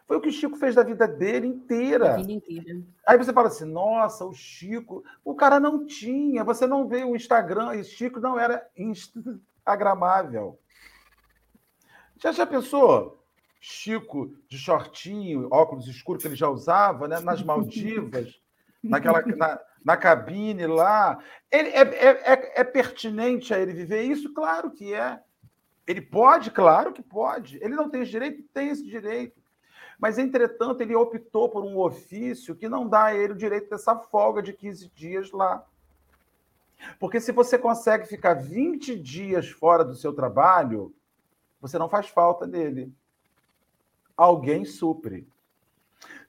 Foi o que o Chico fez da vida dele inteira. vida inteira. Aí você fala assim: nossa, o Chico. O cara não tinha. Você não vê o Instagram. E Chico não era instagramável. Já já pensou? Chico de shortinho, óculos escuros que ele já usava, né? nas Maldivas, naquela, na, na cabine lá. Ele, é, é, é, é pertinente a ele viver isso? Claro que é. Ele pode, claro que pode. Ele não tem esse direito? Tem esse direito. Mas, entretanto, ele optou por um ofício que não dá a ele o direito dessa folga de 15 dias lá. Porque se você consegue ficar 20 dias fora do seu trabalho, você não faz falta dele. Alguém supre.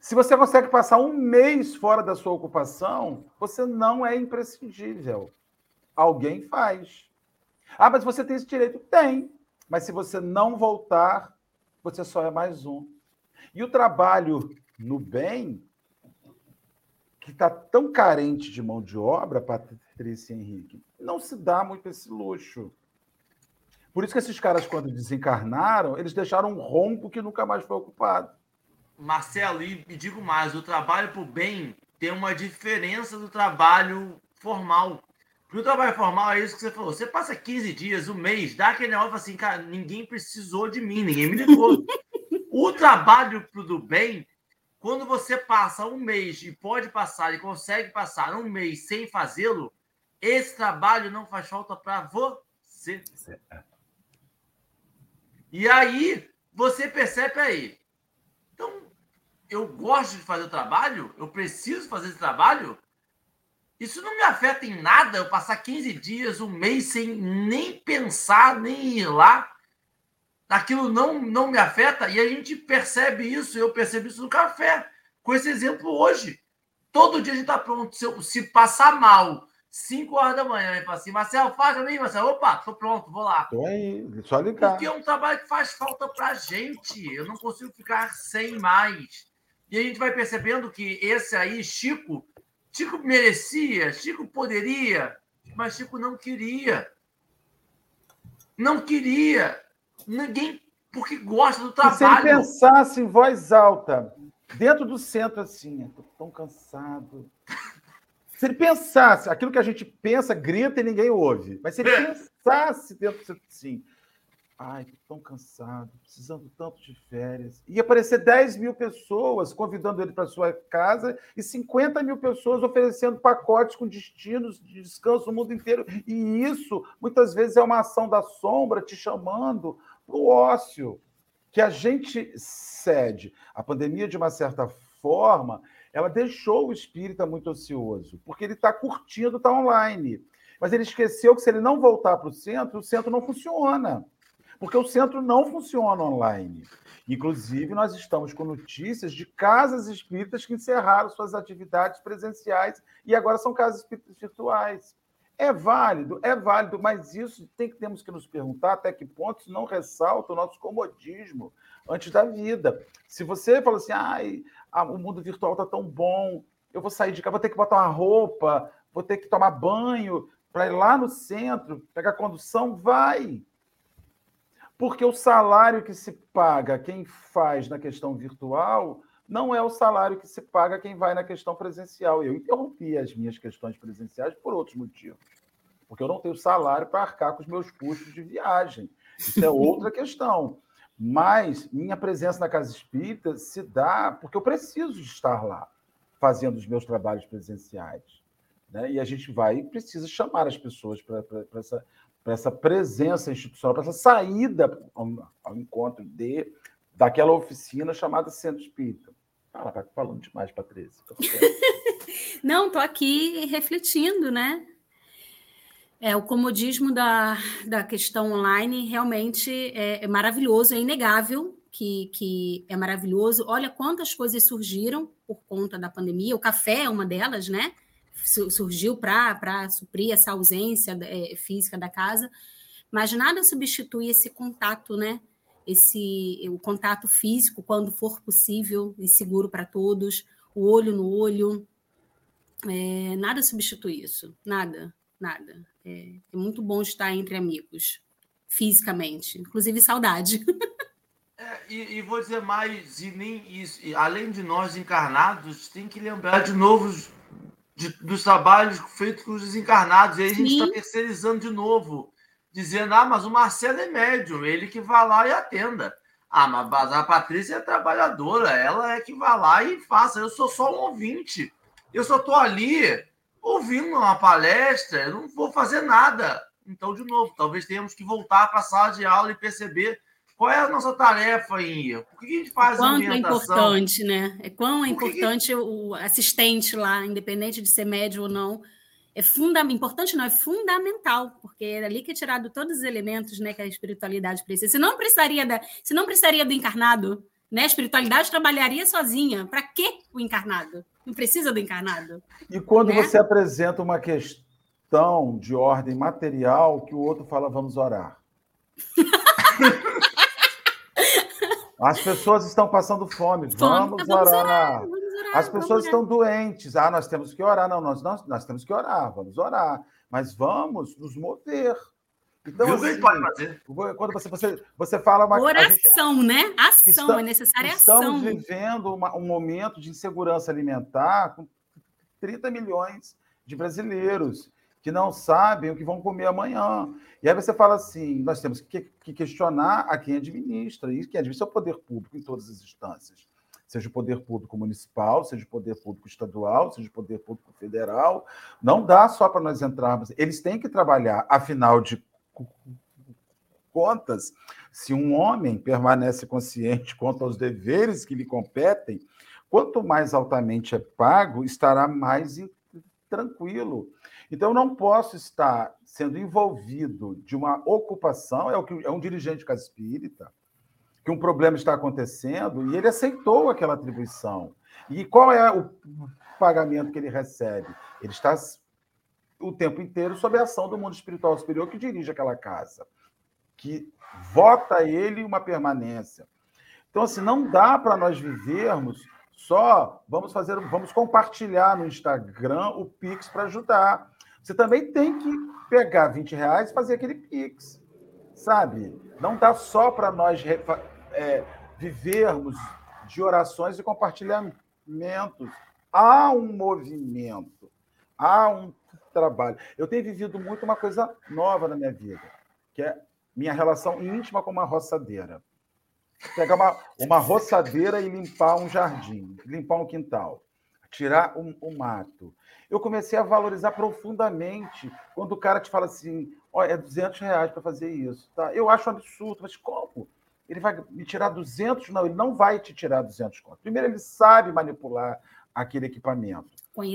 Se você consegue passar um mês fora da sua ocupação, você não é imprescindível. Alguém faz. Ah, mas você tem esse direito? Tem. Mas se você não voltar, você só é mais um. E o trabalho no bem que está tão carente de mão de obra, Patrícia Henrique, não se dá muito esse luxo. Por isso que esses caras, quando desencarnaram, eles deixaram um rompo que nunca mais foi ocupado. Marcelo, e digo mais, o trabalho para o bem tem uma diferença do trabalho formal. Porque o trabalho formal é isso que você falou. Você passa 15 dias, um mês, dá aquele negócio assim, cara, ninguém precisou de mim, ninguém me ligou. o trabalho para o bem quando você passa um mês e pode passar e consegue passar um mês sem fazê-lo, esse trabalho não faz falta para você. E aí você percebe aí. Então, eu gosto de fazer o trabalho, eu preciso fazer esse trabalho. Isso não me afeta em nada eu passar 15 dias, um mês sem nem pensar, nem ir lá aquilo não, não me afeta e a gente percebe isso, eu percebo isso no café, com esse exemplo hoje. Todo dia a gente está pronto. Se, eu, se passar mal, 5 horas da manhã, e fala assim, Marcelo, faz pra mim, Marcelo. Opa, tô pronto, vou lá. Tô aí, só ligar. Porque é um trabalho que faz falta pra gente. Eu não consigo ficar sem mais. E a gente vai percebendo que esse aí, Chico, Chico merecia, Chico poderia, mas Chico não queria. Não queria. Ninguém, porque gosta do trabalho. Se ele pensasse em voz alta, dentro do centro, assim, estou tão cansado. Se ele pensasse, aquilo que a gente pensa, grita e ninguém ouve. Mas se ele é. pensasse dentro do assim, ai, estou tão cansado, precisando tanto de férias. Ia aparecer 10 mil pessoas convidando ele para sua casa e 50 mil pessoas oferecendo pacotes com destinos de descanso no mundo inteiro. E isso, muitas vezes, é uma ação da sombra te chamando para o ócio, que a gente cede. A pandemia, de uma certa forma, ela deixou o espírita muito ocioso, porque ele está curtindo, está online. Mas ele esqueceu que se ele não voltar para o centro, o centro não funciona. Porque o centro não funciona online. Inclusive, nós estamos com notícias de casas espíritas que encerraram suas atividades presenciais e agora são casas espíritas virtuais. É válido, é válido, mas isso tem que temos que nos perguntar até que ponto isso não ressalta o nosso comodismo antes da vida. Se você fala assim, ai, o mundo virtual está tão bom, eu vou sair de casa, vou ter que botar uma roupa, vou ter que tomar banho para ir lá no centro, pegar condução, vai. Porque o salário que se paga quem faz na questão virtual não é o salário que se paga quem vai na questão presencial. Eu interrompi as minhas questões presenciais por outros motivos. Porque eu não tenho salário para arcar com os meus custos de viagem. Isso é outra questão. Mas minha presença na Casa Espírita se dá porque eu preciso estar lá, fazendo os meus trabalhos presenciais. Né? E a gente vai e precisa chamar as pessoas para essa, essa presença institucional, para essa saída ao, ao encontro de daquela oficina chamada Centro Espírita. Ah, tá falando demais, Patrícia. Não, estou aqui refletindo, né? É, o comodismo da, da questão online realmente é, é maravilhoso, é inegável que, que é maravilhoso. Olha quantas coisas surgiram por conta da pandemia. O café é uma delas, né? Surgiu para suprir essa ausência é, física da casa, mas nada substitui esse contato, né? Esse o contato físico quando for possível e seguro para todos, o olho no olho, é, nada substitui isso, nada, nada. É, é, muito bom estar entre amigos, fisicamente, inclusive saudade. É, e, e, vou dizer mais, e nem isso, e além de nós encarnados, tem que lembrar de novo de, dos trabalhos feitos com os desencarnados, e aí a gente está terceirizando de novo dizendo: ah, mas o Marcelo é médium, ele que vai lá e atenda. Ah, mas a Patrícia é trabalhadora, ela é que vai lá e faça. Eu sou só um ouvinte. Eu só estou ali ouvindo uma palestra, eu não vou fazer nada. Então, de novo, talvez tenhamos que voltar para a sala de aula e perceber qual é a nossa tarefa em ir. Por que a gente faz Quanto é importante, né? É quão é importante que... o assistente lá, independente de ser médio ou não, é fundamental, importante não, é fundamental, porque é ali que é tirado todos os elementos né, que a espiritualidade precisa. Se não precisaria, da, se não precisaria do encarnado, né? A espiritualidade trabalharia sozinha. Para que o encarnado? Não precisa do encarnado. E quando né? você apresenta uma questão de ordem material, que o outro fala, vamos orar. As pessoas estão passando fome. fome. Vamos, vamos orar. orar. As pessoas estão doentes. Ah, nós temos que orar. Não, nós, nós, nós temos que orar, vamos orar. Mas vamos nos mover. Então, Viu assim, pode fazer? Quando você, você, você fala uma Oração, gente, né? Ação, estamos, é necessária estamos ação. Estamos vivendo uma, um momento de insegurança alimentar com 30 milhões de brasileiros que não sabem o que vão comer amanhã. E aí você fala assim: nós temos que, que questionar a quem administra, e quem administra é o poder público em todas as instâncias. Seja o poder público municipal, seja o poder público estadual, seja o poder público federal. Não dá só para nós entrarmos. Eles têm que trabalhar, afinal de contas, se um homem permanece consciente quanto aos deveres que lhe competem, quanto mais altamente é pago, estará mais tranquilo. Então, eu não posso estar sendo envolvido de uma ocupação, é, o que, é um dirigente de casa espírita, que um problema está acontecendo e ele aceitou aquela atribuição. E qual é o pagamento que ele recebe? Ele está o tempo inteiro sob a ação do mundo espiritual superior que dirige aquela casa, que vota ele uma permanência. Então, assim, não dá para nós vivermos só, vamos fazer, vamos compartilhar no Instagram o Pix para ajudar. Você também tem que pegar 20 reais e fazer aquele Pix, sabe? Não dá só para nós é, vivermos de orações e compartilhamentos. Há um movimento, há um trabalho. Eu tenho vivido muito uma coisa nova na minha vida, que é minha relação íntima com uma roçadeira. Pegar uma, uma roçadeira e limpar um jardim, limpar um quintal, tirar um, um mato. Eu comecei a valorizar profundamente quando o cara te fala assim: olha, é 200 reais para fazer isso. Tá? Eu acho um absurdo, mas como? Ele vai me tirar 200? Não, ele não vai te tirar 200 conto. Primeiro, ele sabe manipular aquele equipamento.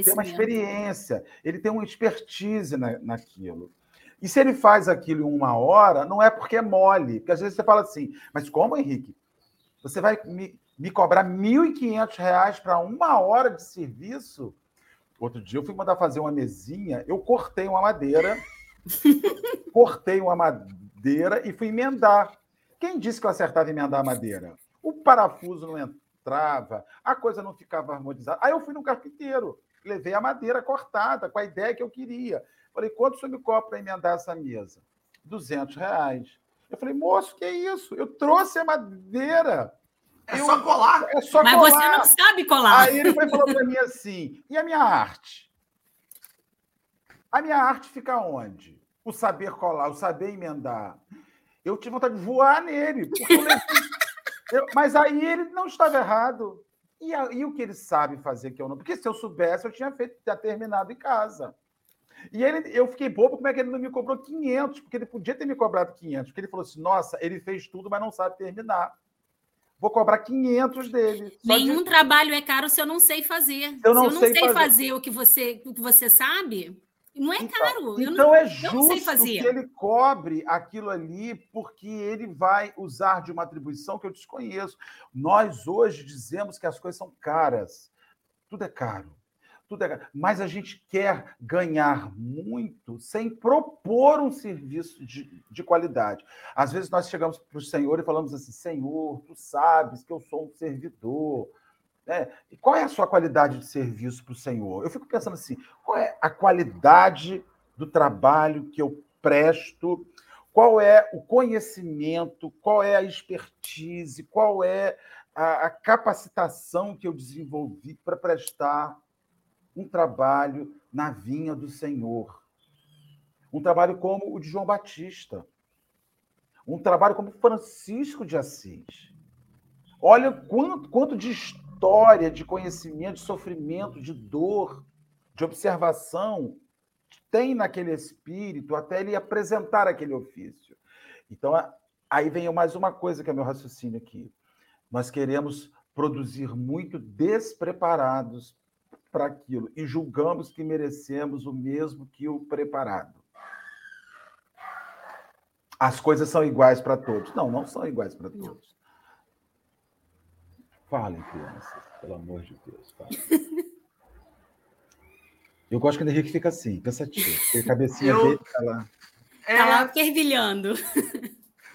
Tem uma experiência, ele tem uma expertise na, naquilo. E se ele faz aquilo em uma hora, não é porque é mole. Porque às vezes você fala assim, mas como, Henrique? Você vai me, me cobrar R$ 1.500 para uma hora de serviço? Outro dia eu fui mandar fazer uma mesinha, eu cortei uma madeira, cortei uma madeira e fui emendar. Quem disse que eu acertava emendar a madeira? O parafuso não entrava, a coisa não ficava harmonizada. Aí eu fui no carpinteiro, levei a madeira cortada, com a ideia que eu queria. Falei, quanto o senhor me cobra para emendar essa mesa? 200 reais. Eu falei, moço, que é isso? Eu trouxe a madeira. É eu, só colar. É só Mas colar. você não sabe colar. Aí ele foi falou para mim assim: e a minha arte? A minha arte fica onde? O saber colar, o saber emendar. Eu tive vontade de voar nele. Eu, mas aí ele não estava errado. E, e, o que ele sabe fazer que eu não? Porque se eu soubesse, eu tinha feito, já terminado em casa. E ele, eu fiquei bobo, como é que ele não me cobrou 500? Porque ele podia ter me cobrado 500. Porque ele falou assim: nossa, ele fez tudo, mas não sabe terminar. Vou cobrar 500 dele. Nenhum de... trabalho é caro se eu não sei fazer. Eu não se eu não sei, sei fazer. fazer, o, que você, o que você sabe, não é então, caro. Então não, é justo que ele cobre aquilo ali, porque ele vai usar de uma atribuição que eu desconheço. Nós hoje dizemos que as coisas são caras. Tudo é caro tudo é... mas a gente quer ganhar muito sem propor um serviço de, de qualidade. Às vezes nós chegamos para o Senhor e falamos assim: Senhor, tu sabes que eu sou um servidor. Né? E qual é a sua qualidade de serviço para o Senhor? Eu fico pensando assim: qual é a qualidade do trabalho que eu presto? Qual é o conhecimento? Qual é a expertise? Qual é a, a capacitação que eu desenvolvi para prestar um trabalho na vinha do Senhor. Um trabalho como o de João Batista. Um trabalho como Francisco de Assis. Olha quanto, quanto de história, de conhecimento, de sofrimento, de dor, de observação tem naquele espírito até ele apresentar aquele ofício. Então, aí vem mais uma coisa que é meu raciocínio aqui. Nós queremos produzir muito despreparados para aquilo e julgamos que merecemos o mesmo que o preparado. As coisas são iguais para todos. Não, não são iguais para todos. Falem, crianças, pelo amor de Deus. Falem. Eu gosto que o Henrique fica assim, pensativo. A cabecinha Eu... dele tá lá. É... Tá lá fervilhando.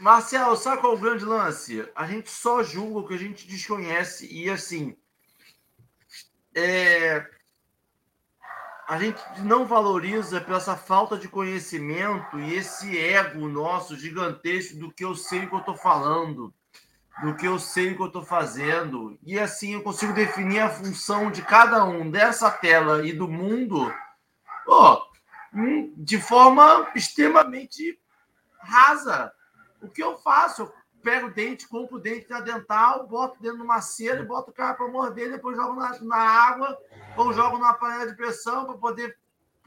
Marcelo, sabe qual é o grande lance? A gente só julga o que a gente desconhece e assim é, a gente não valoriza pela essa falta de conhecimento e esse ego nosso gigantesco do que eu sei o que eu estou falando, do que eu sei o que eu estou fazendo. E assim eu consigo definir a função de cada um dessa tela e do mundo oh, de forma extremamente rasa. O que eu faço? Eu pego o dente, compro o dente da dental, boto dentro de uma cera boto o cara para morder, depois jogo na, na, água ou jogo numa panela de pressão para poder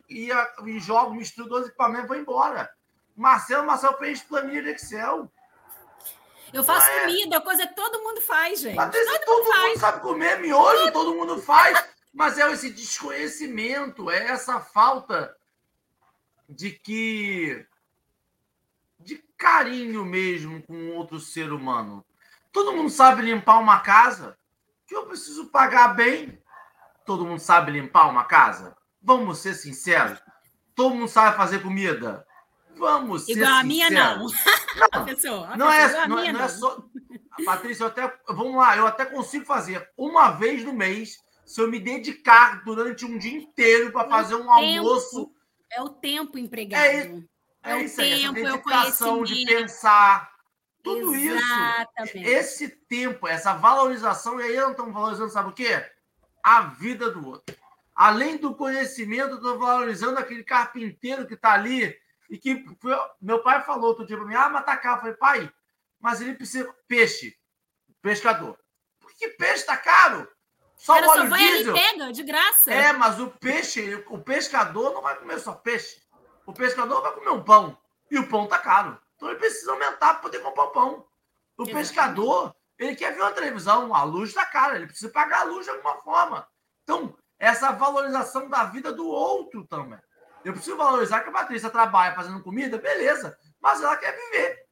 ir e jogo, misturo dois equipamentos e vou embora. Marcelo, Marcelo fez planilha de Excel. Eu faço é. comida, coisa que todo mundo faz, gente. Mas todo, todo mundo, mundo sabe comer miojo, todo mundo faz. Mas é esse desconhecimento, é essa falta de que de carinho mesmo com outro ser humano. Todo mundo sabe limpar uma casa? Que eu preciso pagar bem? Todo mundo sabe limpar uma casa? Vamos ser sinceros. Todo mundo sabe fazer comida? Vamos ser igual a minha, não. Não, pessoa, não, é, não, é, não é só. Patrícia, eu até. Vamos lá, eu até consigo fazer uma vez no mês se eu me dedicar durante um dia inteiro para fazer um tempo, almoço. É o tempo empregado. É, é, é o isso aí, tempo, essa dedicação de pensar. Tudo Exatamente. isso. Esse tempo, essa valorização, e aí eu não estou valorizando, sabe o quê? A vida do outro. Além do conhecimento, estou valorizando aquele carpinteiro que está ali e que meu pai falou outro dia para mim: ah, matar cá. Eu falei, pai, mas ele precisa. Peixe, pescador. Por que peixe está caro? Só o óleo só vai diesel. ali pega, de graça. É, mas o peixe, o pescador não vai comer só peixe. O pescador vai comer um pão. E o pão tá caro. Então ele precisa aumentar para poder comprar o pão. O Exatamente. pescador, ele quer ver uma televisão, a luz tá cara, ele precisa pagar a luz de alguma forma. Então, essa valorização da vida do outro também. Eu preciso valorizar que a Patrícia trabalha fazendo comida, beleza, mas ela quer viver.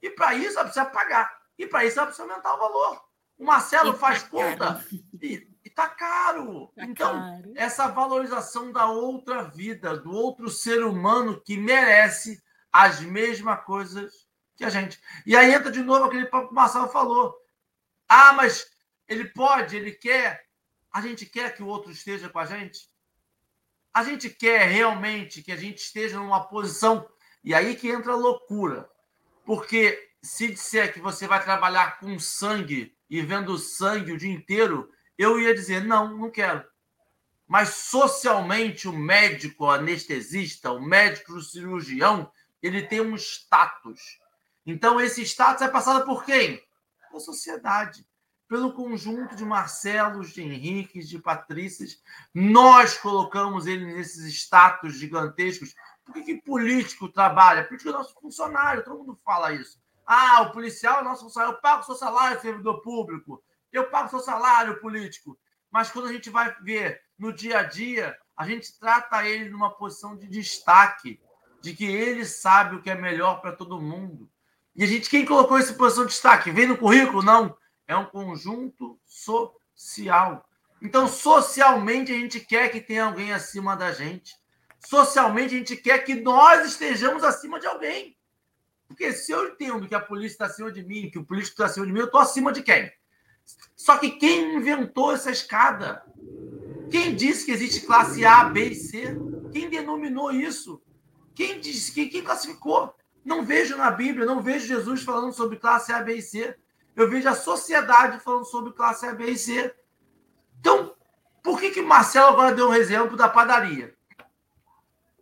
E para isso ela precisa pagar. E para isso ela precisa aumentar o valor. O Marcelo e faz tá conta e, está caro. Tá então, caro. essa valorização da outra vida, do outro ser humano que merece as mesmas coisas que a gente. E aí entra de novo aquele papo que o Marcelo falou. Ah, mas ele pode, ele quer. A gente quer que o outro esteja com a gente? A gente quer realmente que a gente esteja numa posição. E aí que entra a loucura. Porque se disser que você vai trabalhar com sangue e vendo sangue o dia inteiro, eu ia dizer: não, não quero. Mas socialmente, o médico o anestesista, o médico o cirurgião, ele tem um status. Então, esse status é passado por quem? Pela sociedade, pelo conjunto de Marcelos, de Henriques, de Patrícias. Nós colocamos ele nesses status gigantescos. Por que, que político trabalha? Político é nosso funcionário, todo mundo fala isso. Ah, o policial é nosso funcionário, eu pago seu salário, servidor público. Eu pago seu salário político. Mas quando a gente vai ver no dia a dia, a gente trata ele numa posição de destaque, de que ele sabe o que é melhor para todo mundo. E a gente, quem colocou essa posição de destaque? Vem no currículo? Não. É um conjunto social. Então, socialmente, a gente quer que tenha alguém acima da gente. Socialmente, a gente quer que nós estejamos acima de alguém. Porque se eu entendo que a polícia está acima de mim, que o político está acima de mim, eu estou acima de quem? Só que quem inventou essa escada? Quem disse que existe classe A, B e C? Quem denominou isso? Quem disse? Quem, quem classificou? Não vejo na Bíblia, não vejo Jesus falando sobre classe A, B e C. Eu vejo a sociedade falando sobre classe A, B e C. Então, por que que Marcelo agora deu um exemplo da padaria?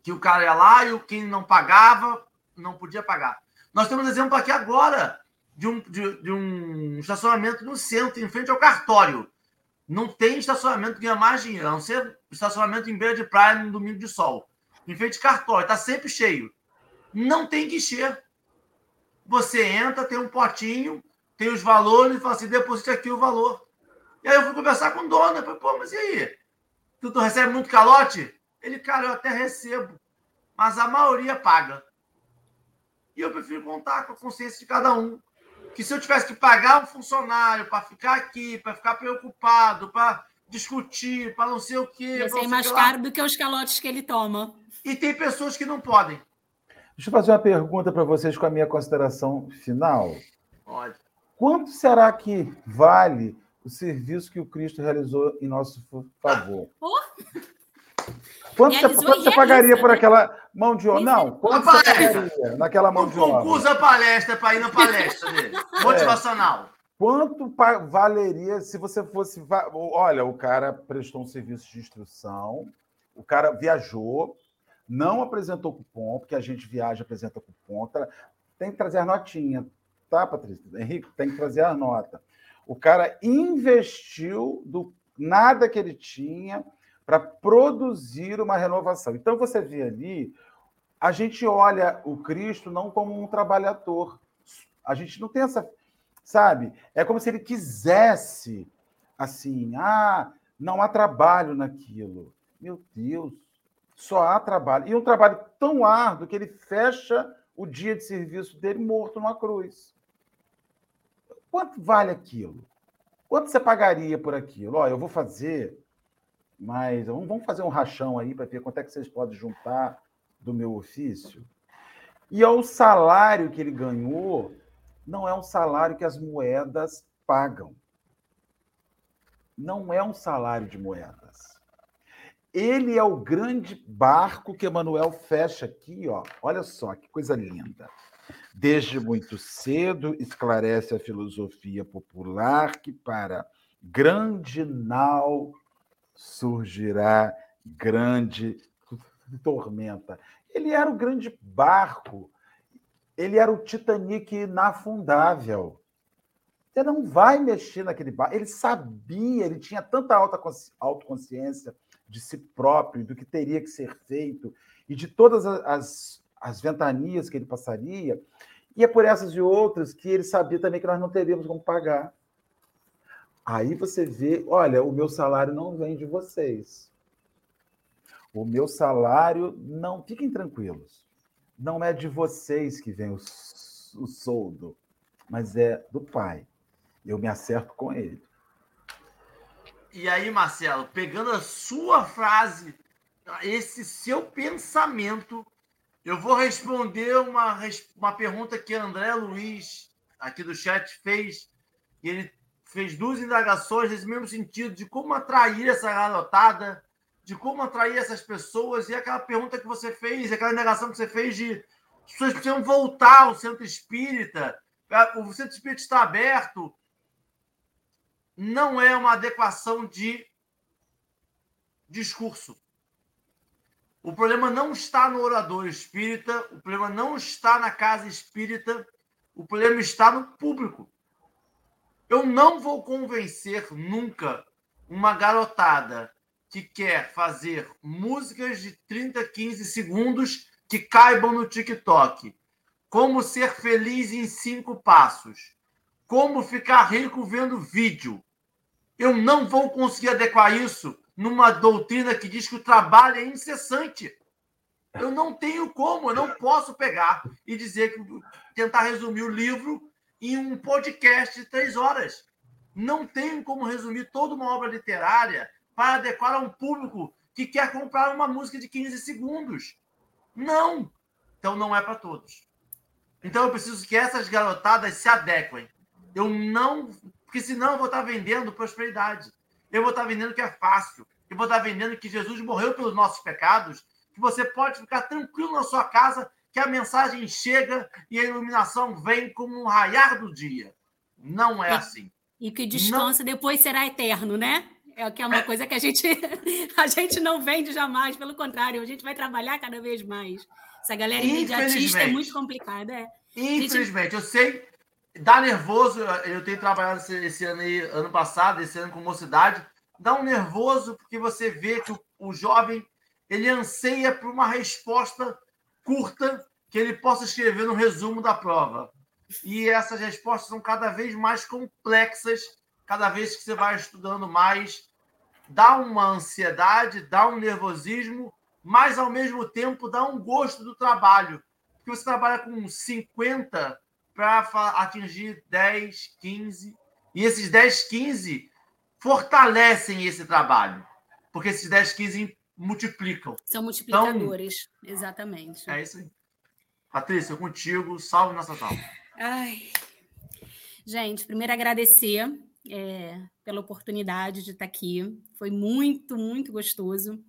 Que o cara ia lá e o quem não pagava não podia pagar. Nós temos exemplo aqui agora de um, de, de um estacionamento no centro, em frente ao cartório. Não tem estacionamento que ganha mais dinheiro, a não ser estacionamento em beira de praia no domingo de sol. Em frente ao cartório, está sempre cheio. Não tem guichê. Você entra, tem um potinho, tem os valores, e fala assim: deposite aqui o valor. E aí eu fui conversar com o dono. Eu falei, pô, mas e aí? Tu, tu recebe muito calote? Ele, cara, eu até recebo, mas a maioria paga. E eu prefiro contar com a consciência de cada um que se eu tivesse que pagar um funcionário para ficar aqui, para ficar preocupado, para discutir, para não sei o quê. Ia ser mais caro do que os calotes que ele toma. E tem pessoas que não podem. Deixa eu fazer uma pergunta para vocês com a minha consideração final. Pode. Quanto será que vale o serviço que o Cristo realizou em nosso favor. Oh. Quanto, você, quanto você pagaria por aquela mão de obra? Não, quanto você pagaria naquela mão de obra? Concurso a palestra para ir na palestra dele. É. Motivacional. É. Quanto valeria se você fosse. Olha, o cara prestou um serviço de instrução, o cara viajou, não apresentou cupom, porque a gente viaja apresenta cupom. Tem que trazer a notinha, tá, Patrícia? Henrique, tem que trazer a nota. O cara investiu do nada que ele tinha para produzir uma renovação. Então você vê ali, a gente olha o Cristo não como um trabalhador. A gente não tem essa, sabe? É como se ele quisesse assim, ah, não há trabalho naquilo. Meu Deus, só há trabalho. E um trabalho tão árduo que ele fecha o dia de serviço dele morto numa cruz. Quanto vale aquilo? Quanto você pagaria por aquilo? Ó, eu vou fazer, mas vamos fazer um rachão aí para ver quanto é que vocês podem juntar do meu ofício. E ao salário que ele ganhou, não é um salário que as moedas pagam. Não é um salário de moedas. Ele é o grande barco que Emanuel fecha aqui, ó. Olha só que coisa linda. Desde muito cedo esclarece a filosofia popular que para grande nau surgirá grande tormenta. Ele era o grande barco, ele era o Titanic inafundável. Você não vai mexer naquele barco. Ele sabia, ele tinha tanta alta autoconsciência de si próprio, do que teria que ser feito e de todas as, as ventanias que ele passaria. E é por essas e outras que ele sabia também que nós não teríamos como pagar. Aí você vê, olha, o meu salário não vem de vocês. O meu salário não, fiquem tranquilos. Não é de vocês que vem o, o soldo, mas é do pai. Eu me acerto com ele. E aí, Marcelo, pegando a sua frase, esse seu pensamento, eu vou responder uma, uma pergunta que André Luiz, aqui do chat, fez. E ele fez duas indagações nesse mesmo sentido, de como atrair essa garotada, de como atrair essas pessoas, e aquela pergunta que você fez, aquela indagação que você fez de as pessoas precisam voltar ao centro espírita, o centro espírita está aberto, não é uma adequação de discurso. O problema não está no orador espírita, o problema não está na casa espírita, o problema está no público. Eu não vou convencer nunca uma garotada que quer fazer músicas de 30, 15 segundos que caibam no TikTok. Como ser feliz em cinco passos. Como ficar rico vendo vídeo. Eu não vou conseguir adequar isso numa doutrina que diz que o trabalho é incessante. Eu não tenho como, eu não posso pegar e dizer que tentar resumir o livro em um podcast de três horas. Não tenho como resumir toda uma obra literária para adequar a um público que quer comprar uma música de 15 segundos. Não! Então não é para todos. Então eu preciso que essas garotadas se adequem. Eu não porque senão eu vou estar vendendo prosperidade. Eu vou estar vendendo que é fácil. Eu vou estar vendendo que Jesus morreu pelos nossos pecados. Que você pode ficar tranquilo na sua casa, que a mensagem chega e a iluminação vem como um raiar do dia. Não é assim. E que descanso não... depois será eterno, né? É que é uma é. coisa que a gente a gente não vende jamais, pelo contrário, a gente vai trabalhar cada vez mais. Essa galera imediatista é muito complicada, é. Infelizmente, gente... eu sei Dá nervoso, eu tenho trabalhado esse, esse, ano aí, ano passado, esse ano com mocidade. Dá um nervoso porque você vê que o, o jovem ele anseia por uma resposta curta que ele possa escrever no resumo da prova. E essas respostas são cada vez mais complexas, cada vez que você vai estudando mais. Dá uma ansiedade, dá um nervosismo, mas ao mesmo tempo dá um gosto do trabalho. Porque você trabalha com 50 para atingir 10, 15. E esses 10, 15 fortalecem esse trabalho. Porque esses 10, 15 multiplicam. São multiplicadores, então, exatamente. É isso aí. Patrícia, contigo. Salve nossa tal. Ai. Gente, primeiro agradecer é, pela oportunidade de estar aqui. Foi muito, muito gostoso.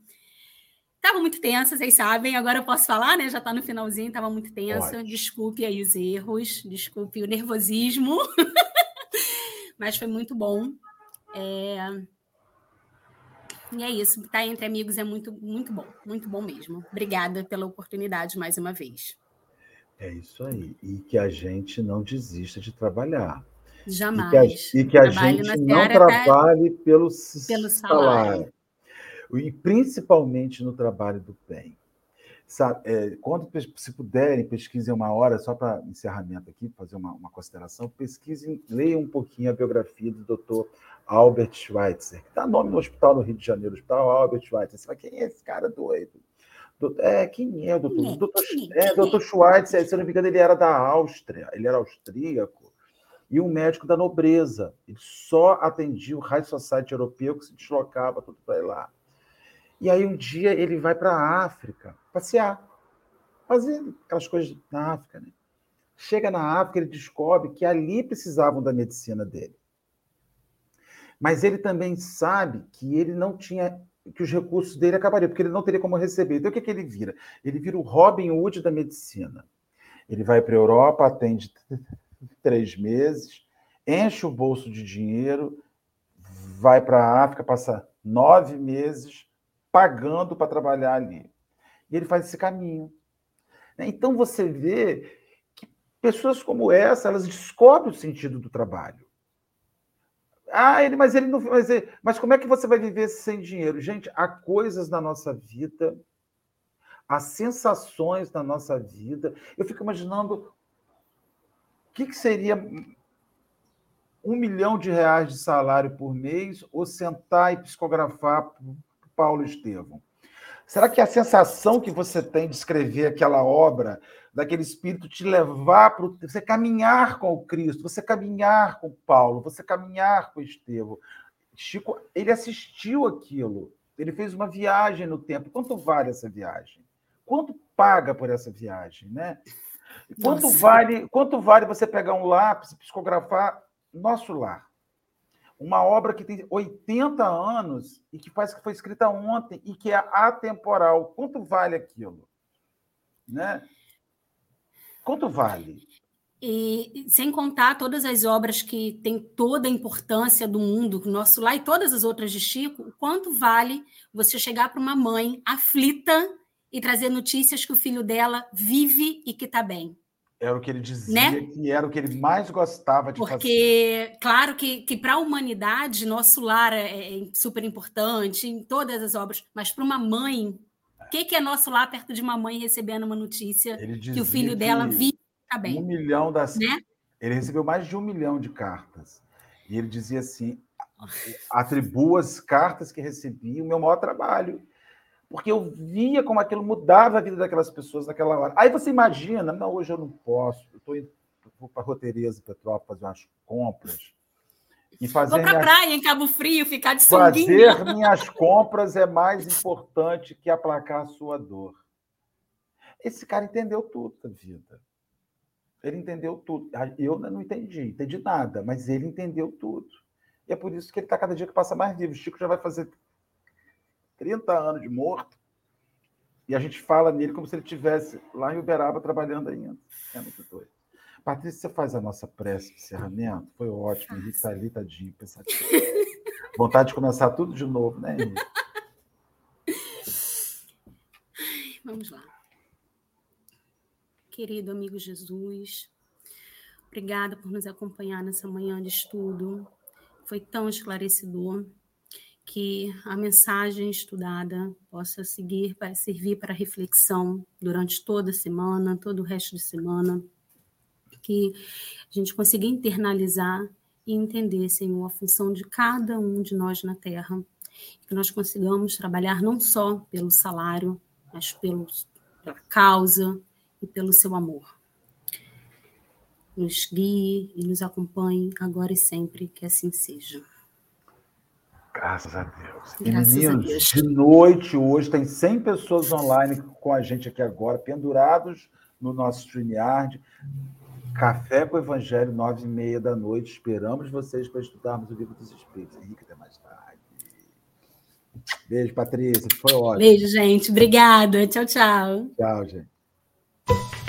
Estava muito tensa, vocês sabem. Agora eu posso falar, né? Já está no finalzinho, estava muito tensa. Desculpe aí os erros, desculpe o nervosismo. Mas foi muito bom. É... E é isso, estar tá entre amigos é muito, muito bom, muito bom mesmo. Obrigada pela oportunidade mais uma vez. É isso aí. E que a gente não desista de trabalhar. Jamais. E que a, e que a gente não trabalhe pelo, pelo salário. salário. E principalmente no trabalho do bem. Sabe, é, quando se puderem, pesquisem uma hora, só para encerramento aqui, fazer uma, uma, consideração, pesquisem, leiam um pouquinho a biografia do doutor Albert Schweitzer, que dá nome no hospital no Rio de Janeiro, Hospital Albert Schweitzer. Você fala, quem é esse cara doido? É, quem é o doutor? O doutor, é, é, doutor Schweitzer, se eu não me engano, ele era da Áustria, ele era austríaco, e um médico da nobreza. Ele só atendia o High Society europeu que se deslocava tudo para lá. E aí um dia ele vai para a África passear, fazer aquelas coisas na África. Né? Chega na África, ele descobre que ali precisavam da medicina dele. Mas ele também sabe que ele não tinha que os recursos dele acabariam, porque ele não teria como receber. Então, o que, que ele vira? Ele vira o Robin Hood da medicina. Ele vai para a Europa, atende três meses, enche o bolso de dinheiro, vai para a África, passa nove meses pagando para trabalhar ali. E ele faz esse caminho. Então, você vê que pessoas como essa, elas descobrem o sentido do trabalho. Ah, ele, mas ele não. Mas, ele, mas como é que você vai viver sem dinheiro? Gente, há coisas na nossa vida, há sensações na nossa vida. Eu fico imaginando o que, que seria um milhão de reais de salário por mês ou sentar e psicografar Paulo Estevam. Será que a sensação que você tem de escrever aquela obra daquele espírito te levar para você caminhar com o Cristo, você caminhar com Paulo, você caminhar com Estevão. Chico, ele assistiu aquilo, ele fez uma viagem no tempo. Quanto vale essa viagem? Quanto paga por essa viagem, né? Quanto vale, quanto vale você pegar um lápis e psicografar nosso lar? Uma obra que tem 80 anos e que parece que foi escrita ontem e que é atemporal. Quanto vale aquilo? Né? Quanto vale? E sem contar todas as obras que têm toda a importância do mundo, nosso lá e todas as outras de Chico, o quanto vale você chegar para uma mãe aflita e trazer notícias que o filho dela vive e que está bem? Era o que ele dizia né? que era o que ele mais gostava de Porque, fazer. Porque, claro que, que para a humanidade, nosso lar é, é super importante em todas as obras, mas para uma mãe, o que, que é nosso lá perto de uma mãe recebendo uma notícia que o filho dela vive tá bem? Um milhão das. Né? Ele recebeu mais de um milhão de cartas. E ele dizia assim: atribua as cartas que recebi o meu maior trabalho. Porque eu via como aquilo mudava a vida daquelas pessoas naquela hora. Aí você imagina, não, hoje eu não posso, eu tô indo, vou para Roteireza, Petrópolis, fazer umas compras. E fazer Vou para minhas... praia em Cabo Frio, ficar de sunguinha. Fazer minhas compras é mais importante que aplacar a sua dor. Esse cara entendeu tudo da vida. Ele entendeu tudo. Eu não entendi, entendi nada, mas ele entendeu tudo. E é por isso que ele está cada dia que passa mais vivo. O Chico já vai fazer 30 anos de morto. E a gente fala nele como se ele estivesse lá em Uberaba trabalhando ainda. É muito doido. Patrícia, você faz a nossa prece de encerramento? Foi ótimo. Henrique está ali, tadinho, pensativo. Vontade de começar tudo de novo, né, Henrique? Vamos lá. Querido amigo Jesus, obrigada por nos acompanhar nessa manhã de estudo. Foi tão esclarecedor que a mensagem estudada possa seguir para servir para reflexão durante toda a semana, todo o resto de semana que a gente consiga internalizar e entender, Senhor, a função de cada um de nós na Terra. Que nós consigamos trabalhar não só pelo salário, mas pelo, pela causa e pelo seu amor. Nos guie e nos acompanhe agora e sempre, que assim seja. Graças a Deus. Graças meninos, a Deus. de noite hoje tem 100 pessoas online com a gente aqui agora, pendurados no nosso StreamYard Café com o Evangelho, nove e meia da noite. Esperamos vocês para estudarmos o livro dos Espíritos. Henrique, até mais tarde. Beijo, Patrícia. Foi ótimo. Beijo, gente. Obrigada. Tchau, tchau. Tchau, gente.